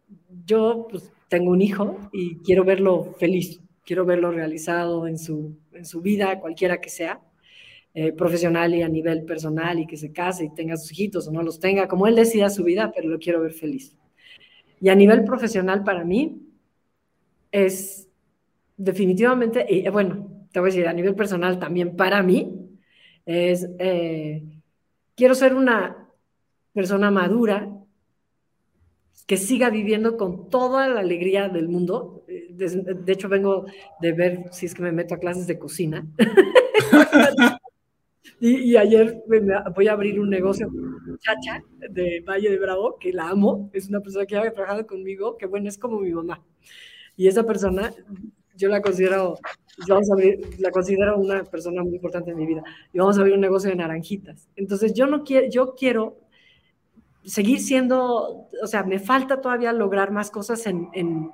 yo pues, tengo un hijo y quiero verlo feliz, quiero verlo realizado en su, en su vida, cualquiera que sea, eh, profesional y a nivel personal, y que se case y tenga sus hijitos o no los tenga, como él decida su vida, pero lo quiero ver feliz. Y a nivel profesional para mí es definitivamente, y, bueno, te voy a decir, a nivel personal también para mí, es, eh, quiero ser una persona madura que siga viviendo con toda la alegría del mundo. De, hecho, vengo de ver si es que me meto a clases de cocina. y, ayer voy a abrir un negocio Chacha de Valle de Bravo, que la amo. Es una persona que ha trabajado conmigo, que bueno, es como mi mamá. Y esa persona yo la considero, vamos a la considero una persona muy importante en mi vida. Y vamos a abrir un negocio de naranjitas. Entonces yo no quiero, yo quiero seguir siendo, o sea, me falta todavía lograr más cosas en, en,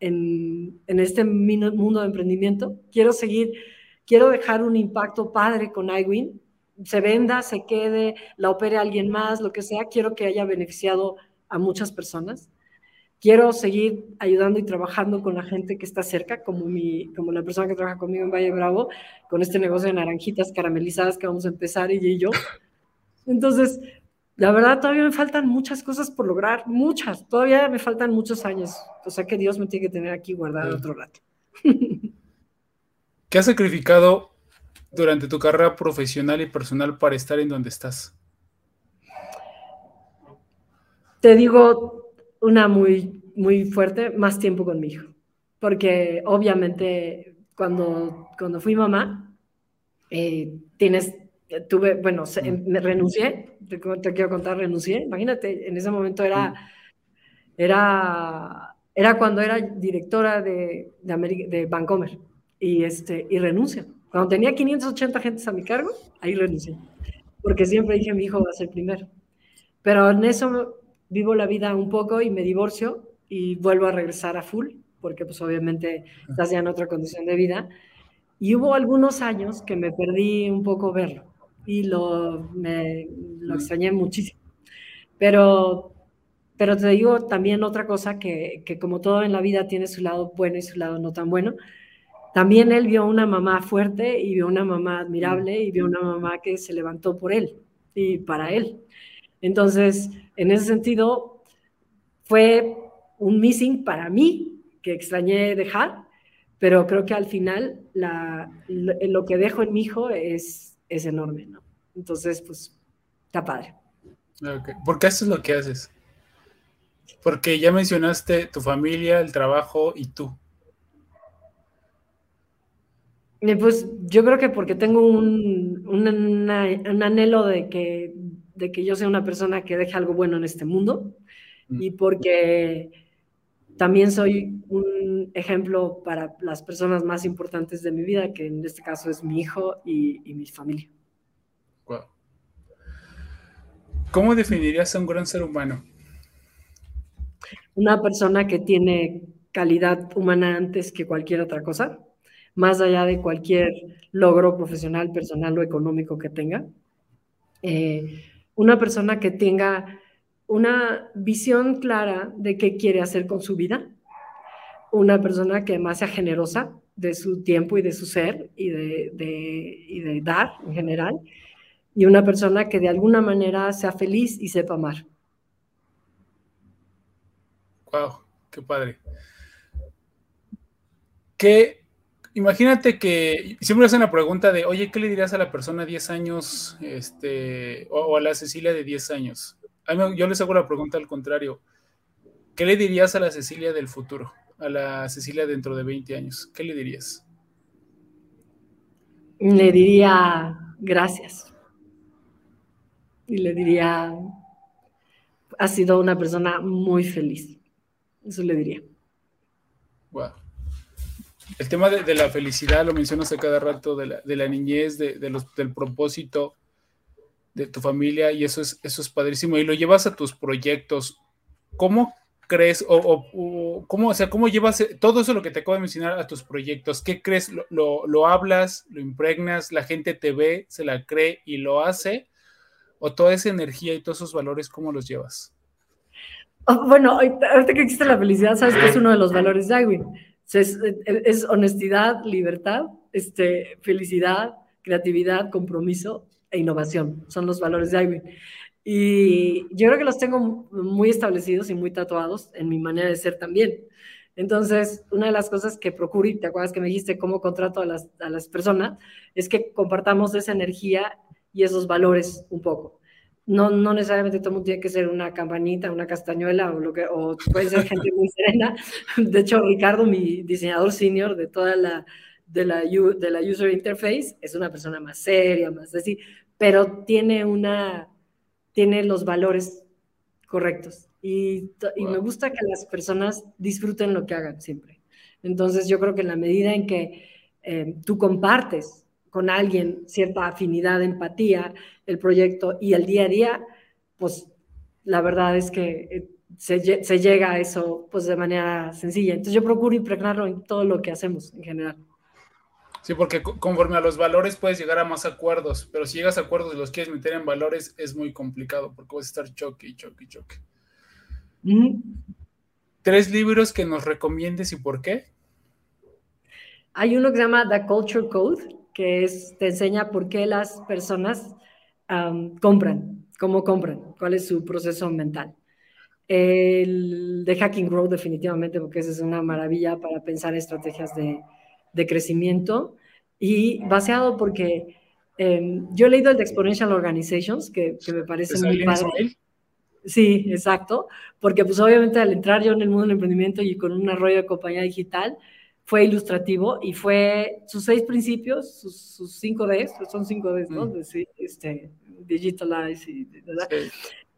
en, en este mundo de emprendimiento. Quiero seguir, quiero dejar un impacto padre con iWin. Se venda, se quede, la opere alguien más, lo que sea. Quiero que haya beneficiado a muchas personas quiero seguir ayudando y trabajando con la gente que está cerca, como, mi, como la persona que trabaja conmigo en Valle Bravo, con este negocio de naranjitas caramelizadas que vamos a empezar ella y yo. Entonces, la verdad, todavía me faltan muchas cosas por lograr, muchas, todavía me faltan muchos años. O sea que Dios me tiene que tener aquí guardado otro rato. ¿Qué has sacrificado durante tu carrera profesional y personal para estar en donde estás? Te digo, una muy, muy fuerte, más tiempo con mi hijo. Porque obviamente cuando, cuando fui mamá, eh, tienes tuve, bueno, me renuncié, te, quiero contar, renuncié. Imagínate, en ese momento era, era, era cuando era directora de, de, de Vancomer y, este, y renuncio. Cuando tenía 580 gentes a mi cargo, ahí renuncié, porque siempre dije mi hijo va a ser primero. Pero en eso vivo la vida un poco y me divorcio y vuelvo a regresar a full, porque pues obviamente estás ya en otra condición de vida. Y hubo algunos años que me perdí un poco verlo y lo, me, lo extrañé muchísimo. Pero, pero te digo también otra cosa, que, que como todo en la vida tiene su lado bueno y su lado no tan bueno. También él vio una mamá fuerte y vio una mamá admirable y vio una mamá que se levantó por él y para él. Entonces, en ese sentido, fue un missing para mí que extrañé dejar, pero creo que al final la, lo, que dejo en mi hijo es, es enorme, ¿no? Entonces, pues, está padre. Okay. ¿Por qué haces lo que haces? Porque ya mencionaste tu familia, el trabajo y tú. Pues yo creo que porque tengo un, un, anhelo de que, de que yo sea una persona que deje algo bueno en este mundo y porque también soy un ejemplo para las personas más importantes de mi vida, que en este caso es mi hijo y, mi familia. ¿Cómo definirías a un gran ser humano? Una persona que tiene calidad humana antes que cualquier otra cosa más allá de cualquier logro profesional, personal o económico que tenga. Eh, una persona que tenga una visión clara de qué quiere hacer con su vida, una persona que además sea generosa de su tiempo y de su ser y de, de dar en general, y una persona que de alguna manera sea feliz y sepa amar. Wow, qué padre. ¿Qué Imagínate que siempre hacen la pregunta de, oye, ¿qué le dirías a la persona de 10 años este, o, a la Cecilia de 10 años? yo les hago la pregunta al contrario. ¿Qué le dirías a la Cecilia del futuro? A la Cecilia dentro de 20 años. ¿Qué le dirías? Le diría gracias. Y le diría, has sido una persona muy feliz. Eso le diría. Wow. El tema de, la felicidad lo mencionas a cada rato, de la, niñez, de, los, del propósito de tu familia, y eso es, eso es padrísimo. Y lo llevas a tus proyectos. ¿Cómo crees, o, cómo, o sea, cómo llevas todo eso lo que te acabo de mencionar a tus proyectos? ¿Qué crees? ¿Lo, lo, hablas, lo impregnas, la gente te ve, se la cree y lo hace? ¿O toda esa energía y todos esos valores, cómo los llevas? Oh, bueno, ahorita que existe la felicidad, sabes que es uno de los valores de Agwin es, honestidad, libertad, este, felicidad, creatividad, compromiso e innovación. Son los valores de Ivy. Y yo creo que los tengo muy establecidos y muy tatuados en mi manera de ser también. Entonces, una de las cosas que procuro, y te acuerdas que me dijiste cómo contrato a las, a las personas, es que compartamos esa energía y esos valores un poco no, no necesariamente todo el mundo tiene que ser una campanita, una castañuela o lo que, o puede ser gente muy serena. De hecho, Ricardo, mi diseñador senior de toda la, de la, de la user interface, es una persona más seria, más así, pero tiene una, tiene los valores correctos. Y, y me gusta que las personas disfruten lo que hagan siempre. Entonces, yo creo que en la medida en que eh, tú compartes con alguien cierta afinidad, empatía, el proyecto y el día a día, pues la verdad es que eh, se, se, llega a eso pues de manera sencilla. Entonces yo procuro impregnarlo en todo lo que hacemos en general. Sí, porque conforme a los valores puedes llegar a más acuerdos, pero si llegas a acuerdos y los quieres meter en valores es muy complicado porque vas a estar choque y choque y choque. ¿Tres libros que nos recomiendes y por qué? Hay uno que se llama The Culture Code, que es, te enseña por qué las personas compran, cómo compran, cuál es su proceso mental. El de Hacking Growth definitivamente, porque esa es una maravilla para pensar estrategias de, de crecimiento y baseado porque em, yo he leído el de Exponential Organizations, que, que me parece muy padre. Sí, exacto, porque pues obviamente al entrar yo en el mundo del emprendimiento y con un arroyo de compañía digital, fue ilustrativo y fue sus seis principios, sus, cinco Ds, son cinco Ds, ¿no? Mm. este, digitalize y,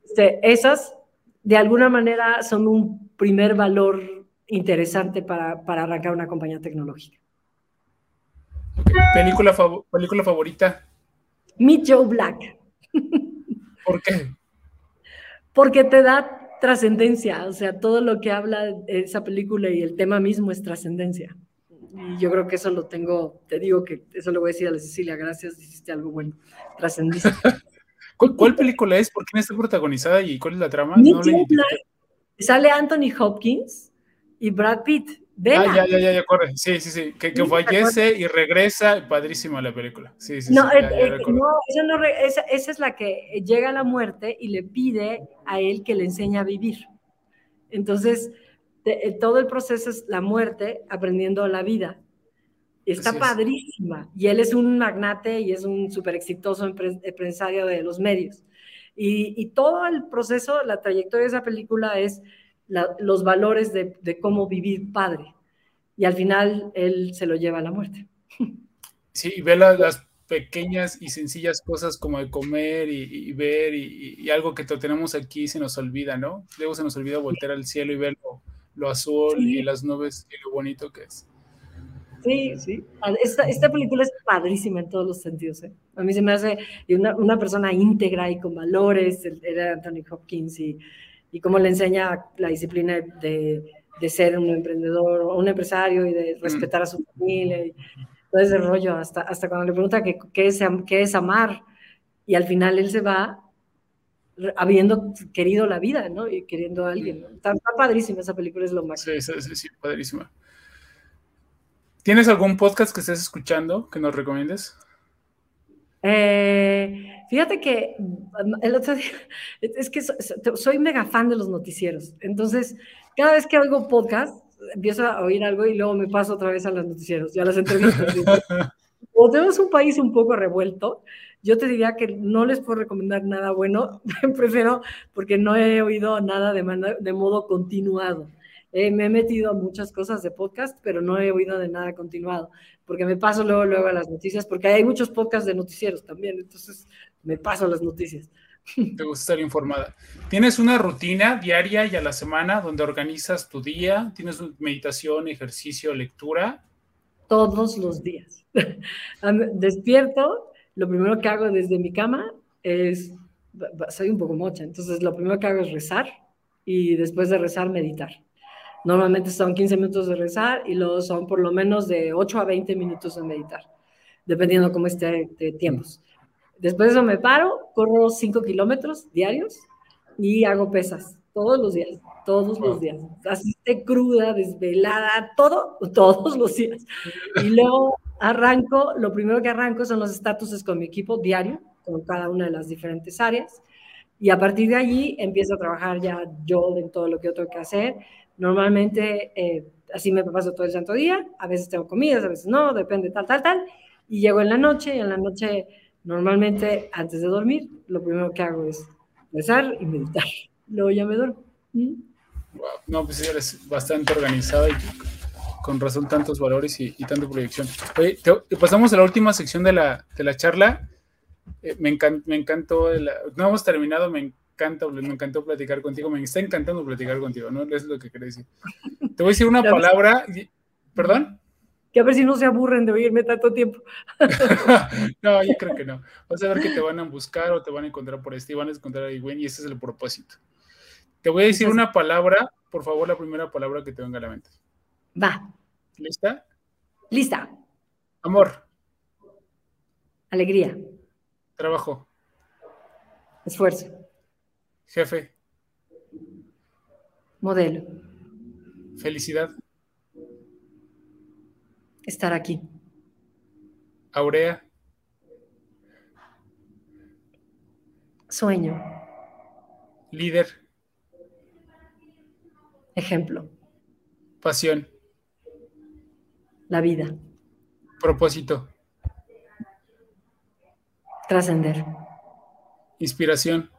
este, esas de alguna manera son un primer valor interesante para, para arrancar una compañía tecnológica. ¿Película, ¿Película favorita? Meet Joe Black. ¿Por qué? Porque te da trascendencia, o sea, todo lo que habla esa película y el tema mismo es trascendencia. Y yo creo que eso lo tengo, te digo que eso lo voy a decir a la Cecilia, gracias, hiciste algo bueno, trascendiste. ¿Cuál, película es? ¿Por quién está protagonizada y cuál es la trama? sale Anthony Hopkins y Brad Pitt. Ah, ya, ya, ya, ya, corre. Sí, sí, sí. Que, que fallece y regresa. Padrísima la película. Sí, sí, no, sí, eh, no, esa, no esa, esa, es la que llega a la muerte y le pide a él que le enseñe a vivir. Entonces, eh, todo el proceso es la muerte aprendiendo la vida. Está padrísima. Y él es un magnate y es un súper exitoso empresario de los medios. Y, y, todo el proceso, la trayectoria de esa película es los valores de, cómo vivir padre. Y al final él se lo lleva a la muerte. Sí, y ve las, pequeñas y sencillas cosas como de comer y, ver y, algo que tenemos aquí se nos olvida, ¿no? Luego se nos olvida voltear al cielo y ver lo, azul y las nubes y lo bonito que es. Sí, sí. Esta, esta, película es padrísima en todos los sentidos. ¿eh? A mí se me hace una, una persona íntegra y con valores. Era Anthony Hopkins y y cómo le enseña la disciplina de, de ser un emprendedor o un empresario y de respetar a su familia y todo ese rollo, hasta, hasta cuando le pregunta qué, qué, es, qué es amar y al final él se va habiendo querido la vida, ¿no? Y queriendo a alguien. Está, padrísima esa película, es lo más. Sí, sí, sí, sí, padrísima. ¿Tienes algún podcast que estés escuchando que nos recomiendes? Eh, fíjate que mm, el otro día, es que soy mega fan de los noticieros. Entonces, cada vez que oigo podcast, empiezo a oír algo y luego me paso otra vez a los noticieros y a las entrevistas. o tenemos un país un poco revuelto, yo te diría que no les puedo recomendar nada bueno, prefiero porque no he oído nada de, de modo continuado. Eh, me he metido a muchas cosas de podcast, pero no he oído de nada continuado, porque me paso luego, luego a las noticias, porque hay muchos podcasts de noticieros también, entonces me paso a las noticias. Te gusta estar informada. ¿Tienes una rutina diaria y a la semana donde organizas tu día? ¿Tienes meditación, ejercicio, lectura? Todos los días. Despierto, lo primero que hago desde mi cama es, soy un poco mocha, entonces lo primero que hago es rezar y después de rezar meditar. Normalmente son 15 minutos de rezar y luego son por lo menos de 8 a 20 minutos de meditar, dependiendo cómo esté de tiempos. Después de eso me paro, corro 5 kilómetros diarios y hago pesas todos los días, todos los días. Así esté cruda, desvelada, todo, todos los días. Y luego arranco, lo primero que arranco son los estatuses con mi equipo diario, con cada una de las diferentes áreas. Y a partir de allí empiezo a trabajar ya yo en todo lo que yo tengo que hacer. Normalmente eh, así me paso todo el santo día, a veces tengo comidas, a veces no, depende tal, tal, tal. Y llego en la noche y en la noche normalmente antes de dormir lo primero que hago es rezar y meditar. Luego ya me duermo. ¿Mm? No, pues eres bastante organizada y con razón tantos valores y, tanta proyección. Oye, pasamos a la última sección de la, de la charla. Eh, me, me encantó, no hemos terminado, me encanta, me encantó platicar contigo, me está encantando platicar contigo, ¿no? Es lo que quería decir. Te voy a decir una palabra, ¿perdón? Que a ver si no se aburren de oírme tanto tiempo. no, yo creo que no. Vas a ver que te van a buscar o te van a encontrar por este y van a encontrar a Igwen y ese es el propósito. Te voy a decir una palabra, por favor, la primera palabra que te venga a la mente. Va. ¿Lista? Lista. Amor. Alegría. Trabajo. Esfuerzo. Jefe. Modelo. Felicidad. Estar aquí. Aurea. Sueño. Líder. Ejemplo. Pasión. La vida. Propósito. Trascender. Inspiración.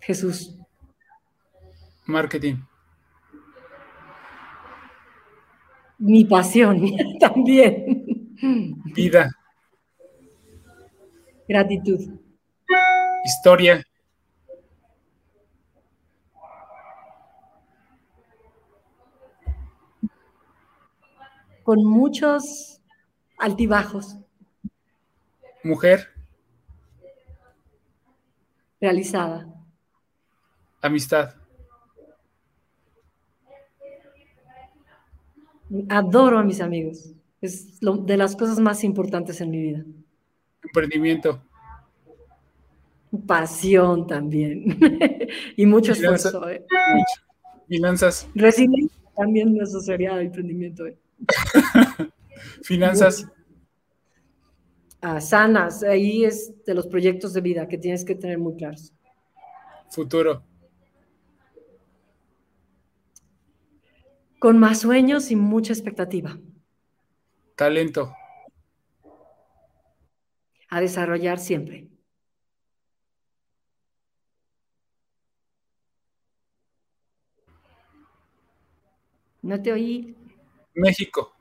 Jesús. Marketing. Mi pasión también. Vida. Gratitud. Historia. Con muchos altibajos. Mujer. Realizada. Amistad. Adoro a mis amigos. Es de las cosas más importantes en mi vida. Emprendimiento. Pasión también. y mucho esfuerzo. ¿eh? Finanzas. Resiliencia también asociaría al emprendimiento. ¿eh? Finanzas. Ah, sanas. Ahí es de los proyectos de vida que tienes que tener muy claros. Futuro. Con más sueños y mucha expectativa. Talento. A desarrollar siempre. No te oí. México.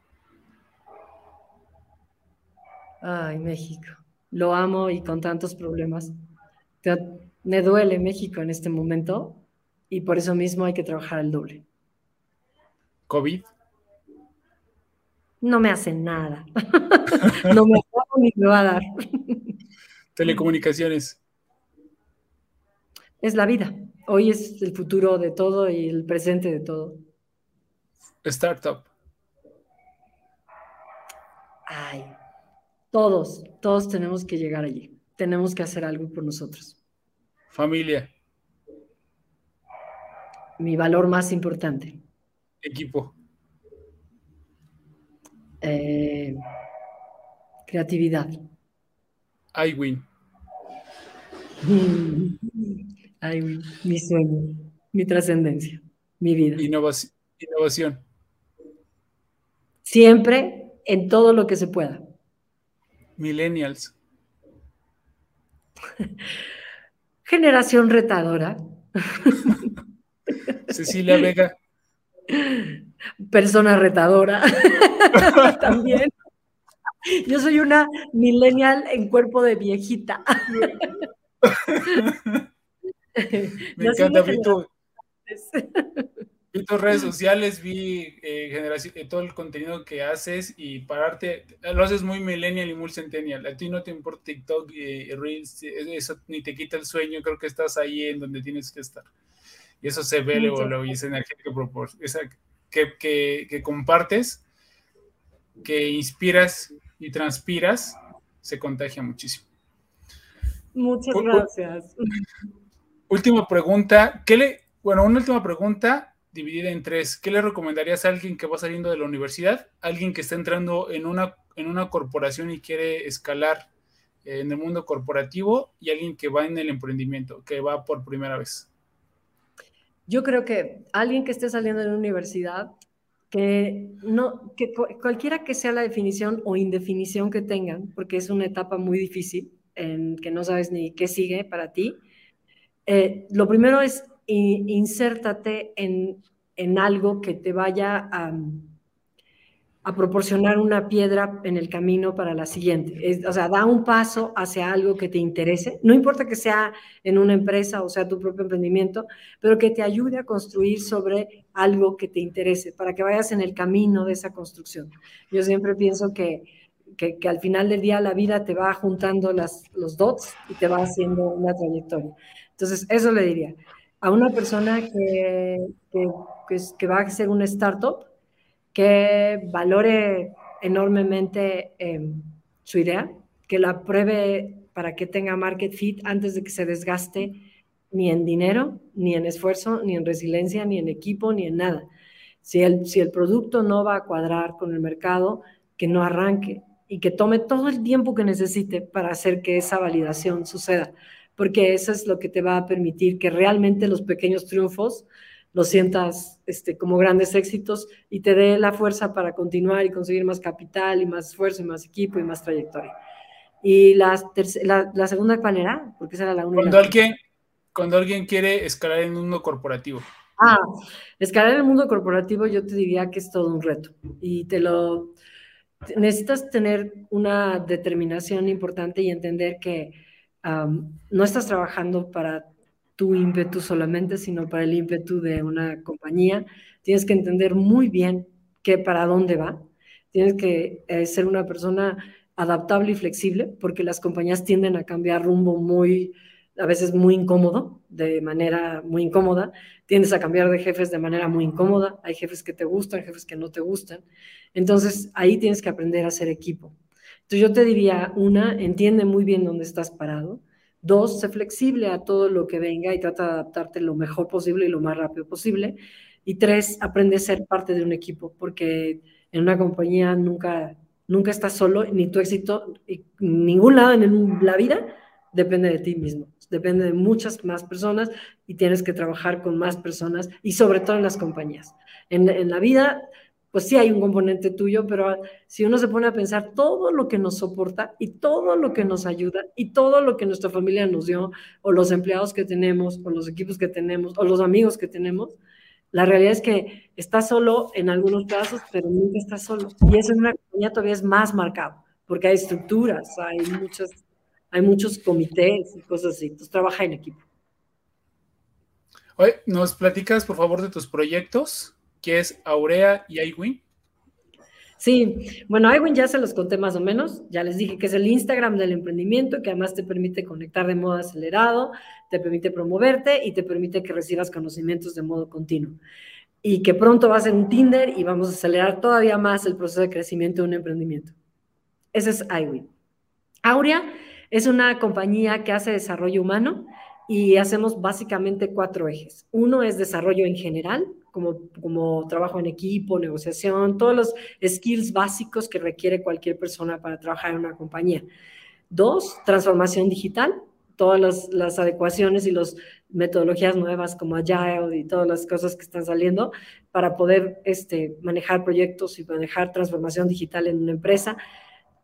Ay, México. Lo amo y con tantos problemas. Me duele México en este momento y por eso mismo hay que trabajar el doble. COVID. No me hace nada. no me ha ni me va a dar. Telecomunicaciones. Es la vida. Hoy es el futuro de todo y el presente de todo. Startup. Ay, todos, todos tenemos que llegar allí. Tenemos que hacer algo por nosotros. Familia. Mi valor más importante. Equipo. Eh, creatividad. iWin. iWin, mi sueño, mi trascendencia, mi vida. Innovación. Siempre en todo lo que se pueda. Millennials. Generación retadora. Cecilia Vega. Persona retadora. También. Yo soy una millennial en cuerpo de viejita. Me encanta, Vito. Vi tus redes sociales, vi eh, generación, eh, todo el contenido que haces y pararte, lo haces muy millennial y muy centennial. A ti no te importa TikTok y Reels, eso ni te quita el sueño, creo que estás ahí en donde tienes que estar. Y eso se ve luego, luego y esa energía que, que, que, compartes, que inspiras y transpiras, se contagia muchísimo. Muchas gracias. Última pregunta, ¿qué le, bueno, una última pregunta, dividida en tres. ¿Qué le recomendarías a alguien que va saliendo de la universidad, alguien que está entrando en una, en una corporación y quiere escalar en el mundo corporativo y alguien que va en el emprendimiento, que va por primera vez? Yo creo que alguien que esté saliendo de la universidad, que, no, que cualquiera que sea la definición o indefinición que tengan, porque es una etapa muy difícil en que no sabes ni qué sigue para ti, eh, lo primero es insértate en, en algo que te vaya a, a, proporcionar una piedra en el camino para la siguiente. o sea, da un paso hacia algo que te interese, no importa que sea en una empresa o sea tu propio emprendimiento, pero que te ayude a construir sobre algo que te interese, para que vayas en el camino de esa construcción. Yo siempre pienso que, que, que al final del día la vida te va juntando las, los dots y te va haciendo una trayectoria. Entonces, eso le diría a una persona que, que, va a ser una startup, que valore enormemente em, su idea, que la pruebe para que tenga market fit antes de que se desgaste ni en dinero, ni en esfuerzo, ni en resiliencia, ni en equipo, ni en nada. Si el, si el producto no va a cuadrar con el mercado, que no arranque y que tome todo el tiempo que necesite para hacer que esa validación suceda porque eso es lo que te va a permitir que realmente los pequeños triunfos los sientas este, como grandes éxitos y te dé la fuerza para continuar y conseguir más capital y más esfuerzo y más equipo y más trayectoria. Y la, la, segunda, ¿cuál era? Porque esa era la única. Cuando alguien, cuando alguien quiere escalar en un mundo corporativo. Ah, escalar en el mundo corporativo yo te diría que es todo un reto y te lo necesitas tener una determinación importante y entender que no estás trabajando para tu ímpetu solamente, sino para el ímpetu de una compañía. Tienes que entender muy bien qué para dónde va. Tienes que eh, ser una persona adaptable y flexible, porque las compañías tienden a cambiar rumbo muy, a veces muy incómodo, de manera muy incómoda. Tiendes a cambiar de jefes de manera muy incómoda. Hay jefes que te gustan, jefes que no te gustan. Entonces, ahí tienes que aprender a ser equipo. Entonces, yo te diría, una, entiende muy bien dónde estás parado. Dos, sé flexible a todo lo que venga y trata de adaptarte lo mejor posible y lo más rápido posible. Y tres, aprende a ser parte de un equipo, porque en una compañía nunca, nunca estás solo, ni tu éxito, y ningún lado en la vida depende de ti mismo, depende de muchas más personas y tienes que trabajar con más personas y sobre todo en las compañías. En, en la vida, pues sí hay un componente tuyo, pero si uno se pone a pensar todo lo que nos soporta y todo lo que nos ayuda y todo lo que nuestra familia nos dio, o los empleados que tenemos, o los equipos que tenemos, o los amigos que tenemos, la realidad es que estás solo en algunos casos, pero nunca estás solo. Y eso en una compañía todavía es más marcado, porque hay estructuras, hay muchas hay muchos comités y cosas así. Entonces trabaja en equipo. Oye, ¿nos platicas por favor de tus proyectos? ¿Qué es Aurea y iWin? Sí, bueno, iWin ya se los conté más o menos. Ya les dije que es el Instagram del emprendimiento, que además te permite conectar de modo acelerado, te permite promoverte y te permite que recibas conocimientos de modo continuo. Y que pronto va a ser un Tinder y vamos a acelerar todavía más el proceso de crecimiento de un emprendimiento. Ese es iWin. Aurea es una compañía que hace desarrollo humano y hacemos básicamente cuatro ejes. Uno es desarrollo en general, como, como trabajo en equipo, negociación, todos los skills básicos que requiere cualquier persona para trabajar en una compañía. Dos, transformación digital, todas las, adecuaciones y las metodologías nuevas como Agile y todas las cosas que están saliendo para poder este, manejar proyectos y manejar transformación digital en una empresa.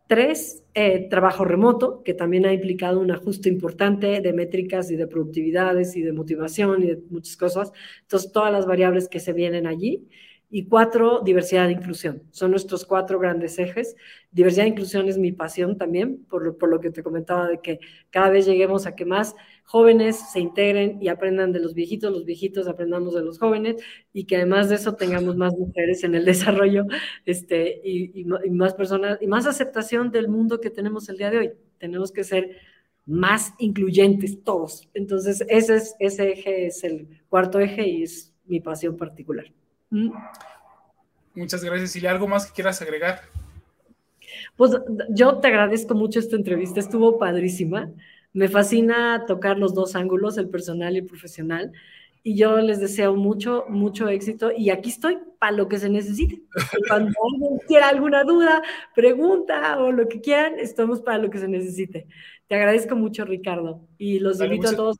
Tres, eh, trabajo remoto, que también ha implicado un ajuste importante de métricas y de productividades y de motivación y de muchas cosas. Entonces, todas las variables que se vienen allí. Y cuatro, diversidad e inclusión. Son nuestros cuatro grandes ejes. Diversidad e inclusión es mi pasión también, por lo, por lo que te comentaba de que cada vez lleguemos a que más jóvenes se integren y aprendan de los viejitos, los viejitos aprendamos de los jóvenes y que además de eso tengamos más mujeres en el desarrollo este, y, y, más personas y más aceptación del mundo que tenemos el día de hoy. Tenemos que ser más incluyentes todos. Entonces, ese, es, ese eje es el cuarto eje y es mi pasión particular. Mm. Muchas gracias. ¿Y algo más que quieras agregar? Pues yo te agradezco mucho esta entrevista, estuvo padrísima. Me fascina tocar los dos ángulos, el personal y el profesional. Y yo les deseo mucho, mucho éxito. Y aquí estoy para lo que se necesite. Cuando alguien quiera alguna duda, pregunta o lo que quieran, estamos para lo que se necesite. Te agradezco mucho, Ricardo. Y los invito a todos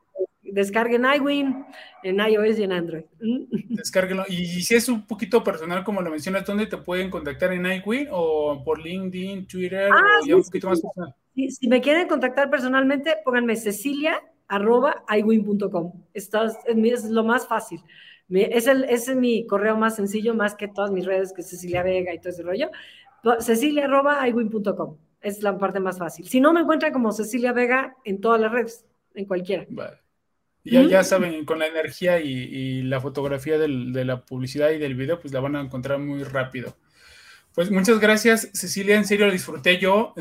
descarguen iWin en iOS y en Android. Descárguenlo. Y, si es un poquito personal, como lo mencionas, ¿dónde te pueden contactar en iWin o por LinkedIn, Twitter? Ah, o un poquito más personal? Si me quieren contactar personalmente, pónganme cecilia arroba iwin.com. Es, lo más fácil. Es, el, es mi correo más sencillo, más que todas mis redes, que es Cecilia Vega y todo ese rollo. Cecilia arroba iwin.com. Es la parte más fácil. Si no, me encuentran como Cecilia Vega en todas las redes, en cualquiera. Vale. Ya, ya saben, con la energía y, la fotografía de la publicidad y del video, pues la van a encontrar muy rápido. Pues muchas gracias, Cecilia. En serio, disfruté yo,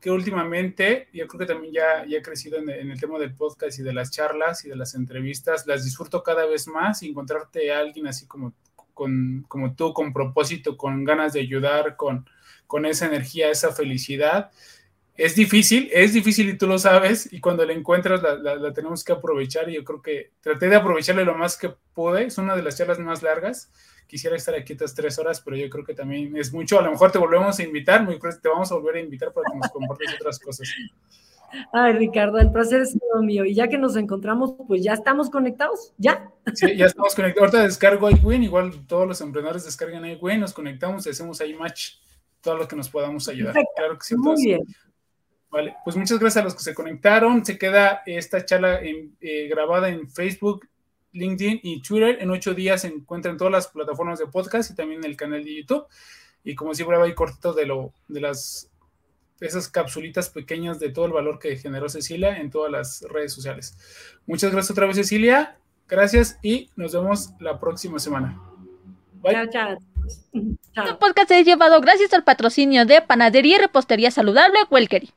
que últimamente, yo creo que también ya, ya he crecido en, el tema del podcast y de las charlas y de las entrevistas. Las disfruto cada vez más y encontrarte a alguien así como, con, como tú, con propósito, con ganas de ayudar, con, con esa energía, esa felicidad es difícil, es difícil y tú lo sabes, y cuando la encuentras la, tenemos que aprovechar y yo creo que traté de aprovecharle lo más que pude, es una de las charlas más largas, quisiera estar aquí estas tres horas, pero yo creo que también es mucho, a lo mejor te volvemos a invitar, muy te vamos a volver a invitar para que nos compartas otras cosas. Ay, Ricardo, el placer es todo mío. Y ya que nos encontramos, pues ya estamos conectados, ¿ya? Sí, ya estamos conectados. Ahorita descargo iWin, igual todos los emprendedores descargan iWin, nos conectamos y hacemos ahí match, todo lo que nos podamos ayudar. Claro que sí. Muy bien. Vale, pues muchas gracias a los que se conectaron. Se queda esta charla eh, grabada en Facebook, LinkedIn y Twitter. En ocho días se encuentran todas las plataformas de podcast y también en el canal de YouTube. Y como siempre, va a ir cortito de, lo, de las esas capsulitas pequeñas de todo el valor que generó Cecilia en todas las redes sociales. Muchas gracias otra vez, Cecilia. Gracias y nos vemos la próxima semana. Bye. Chao, Este podcast es llevado gracias al patrocinio de Panadería y Repostería Saludable Welkery.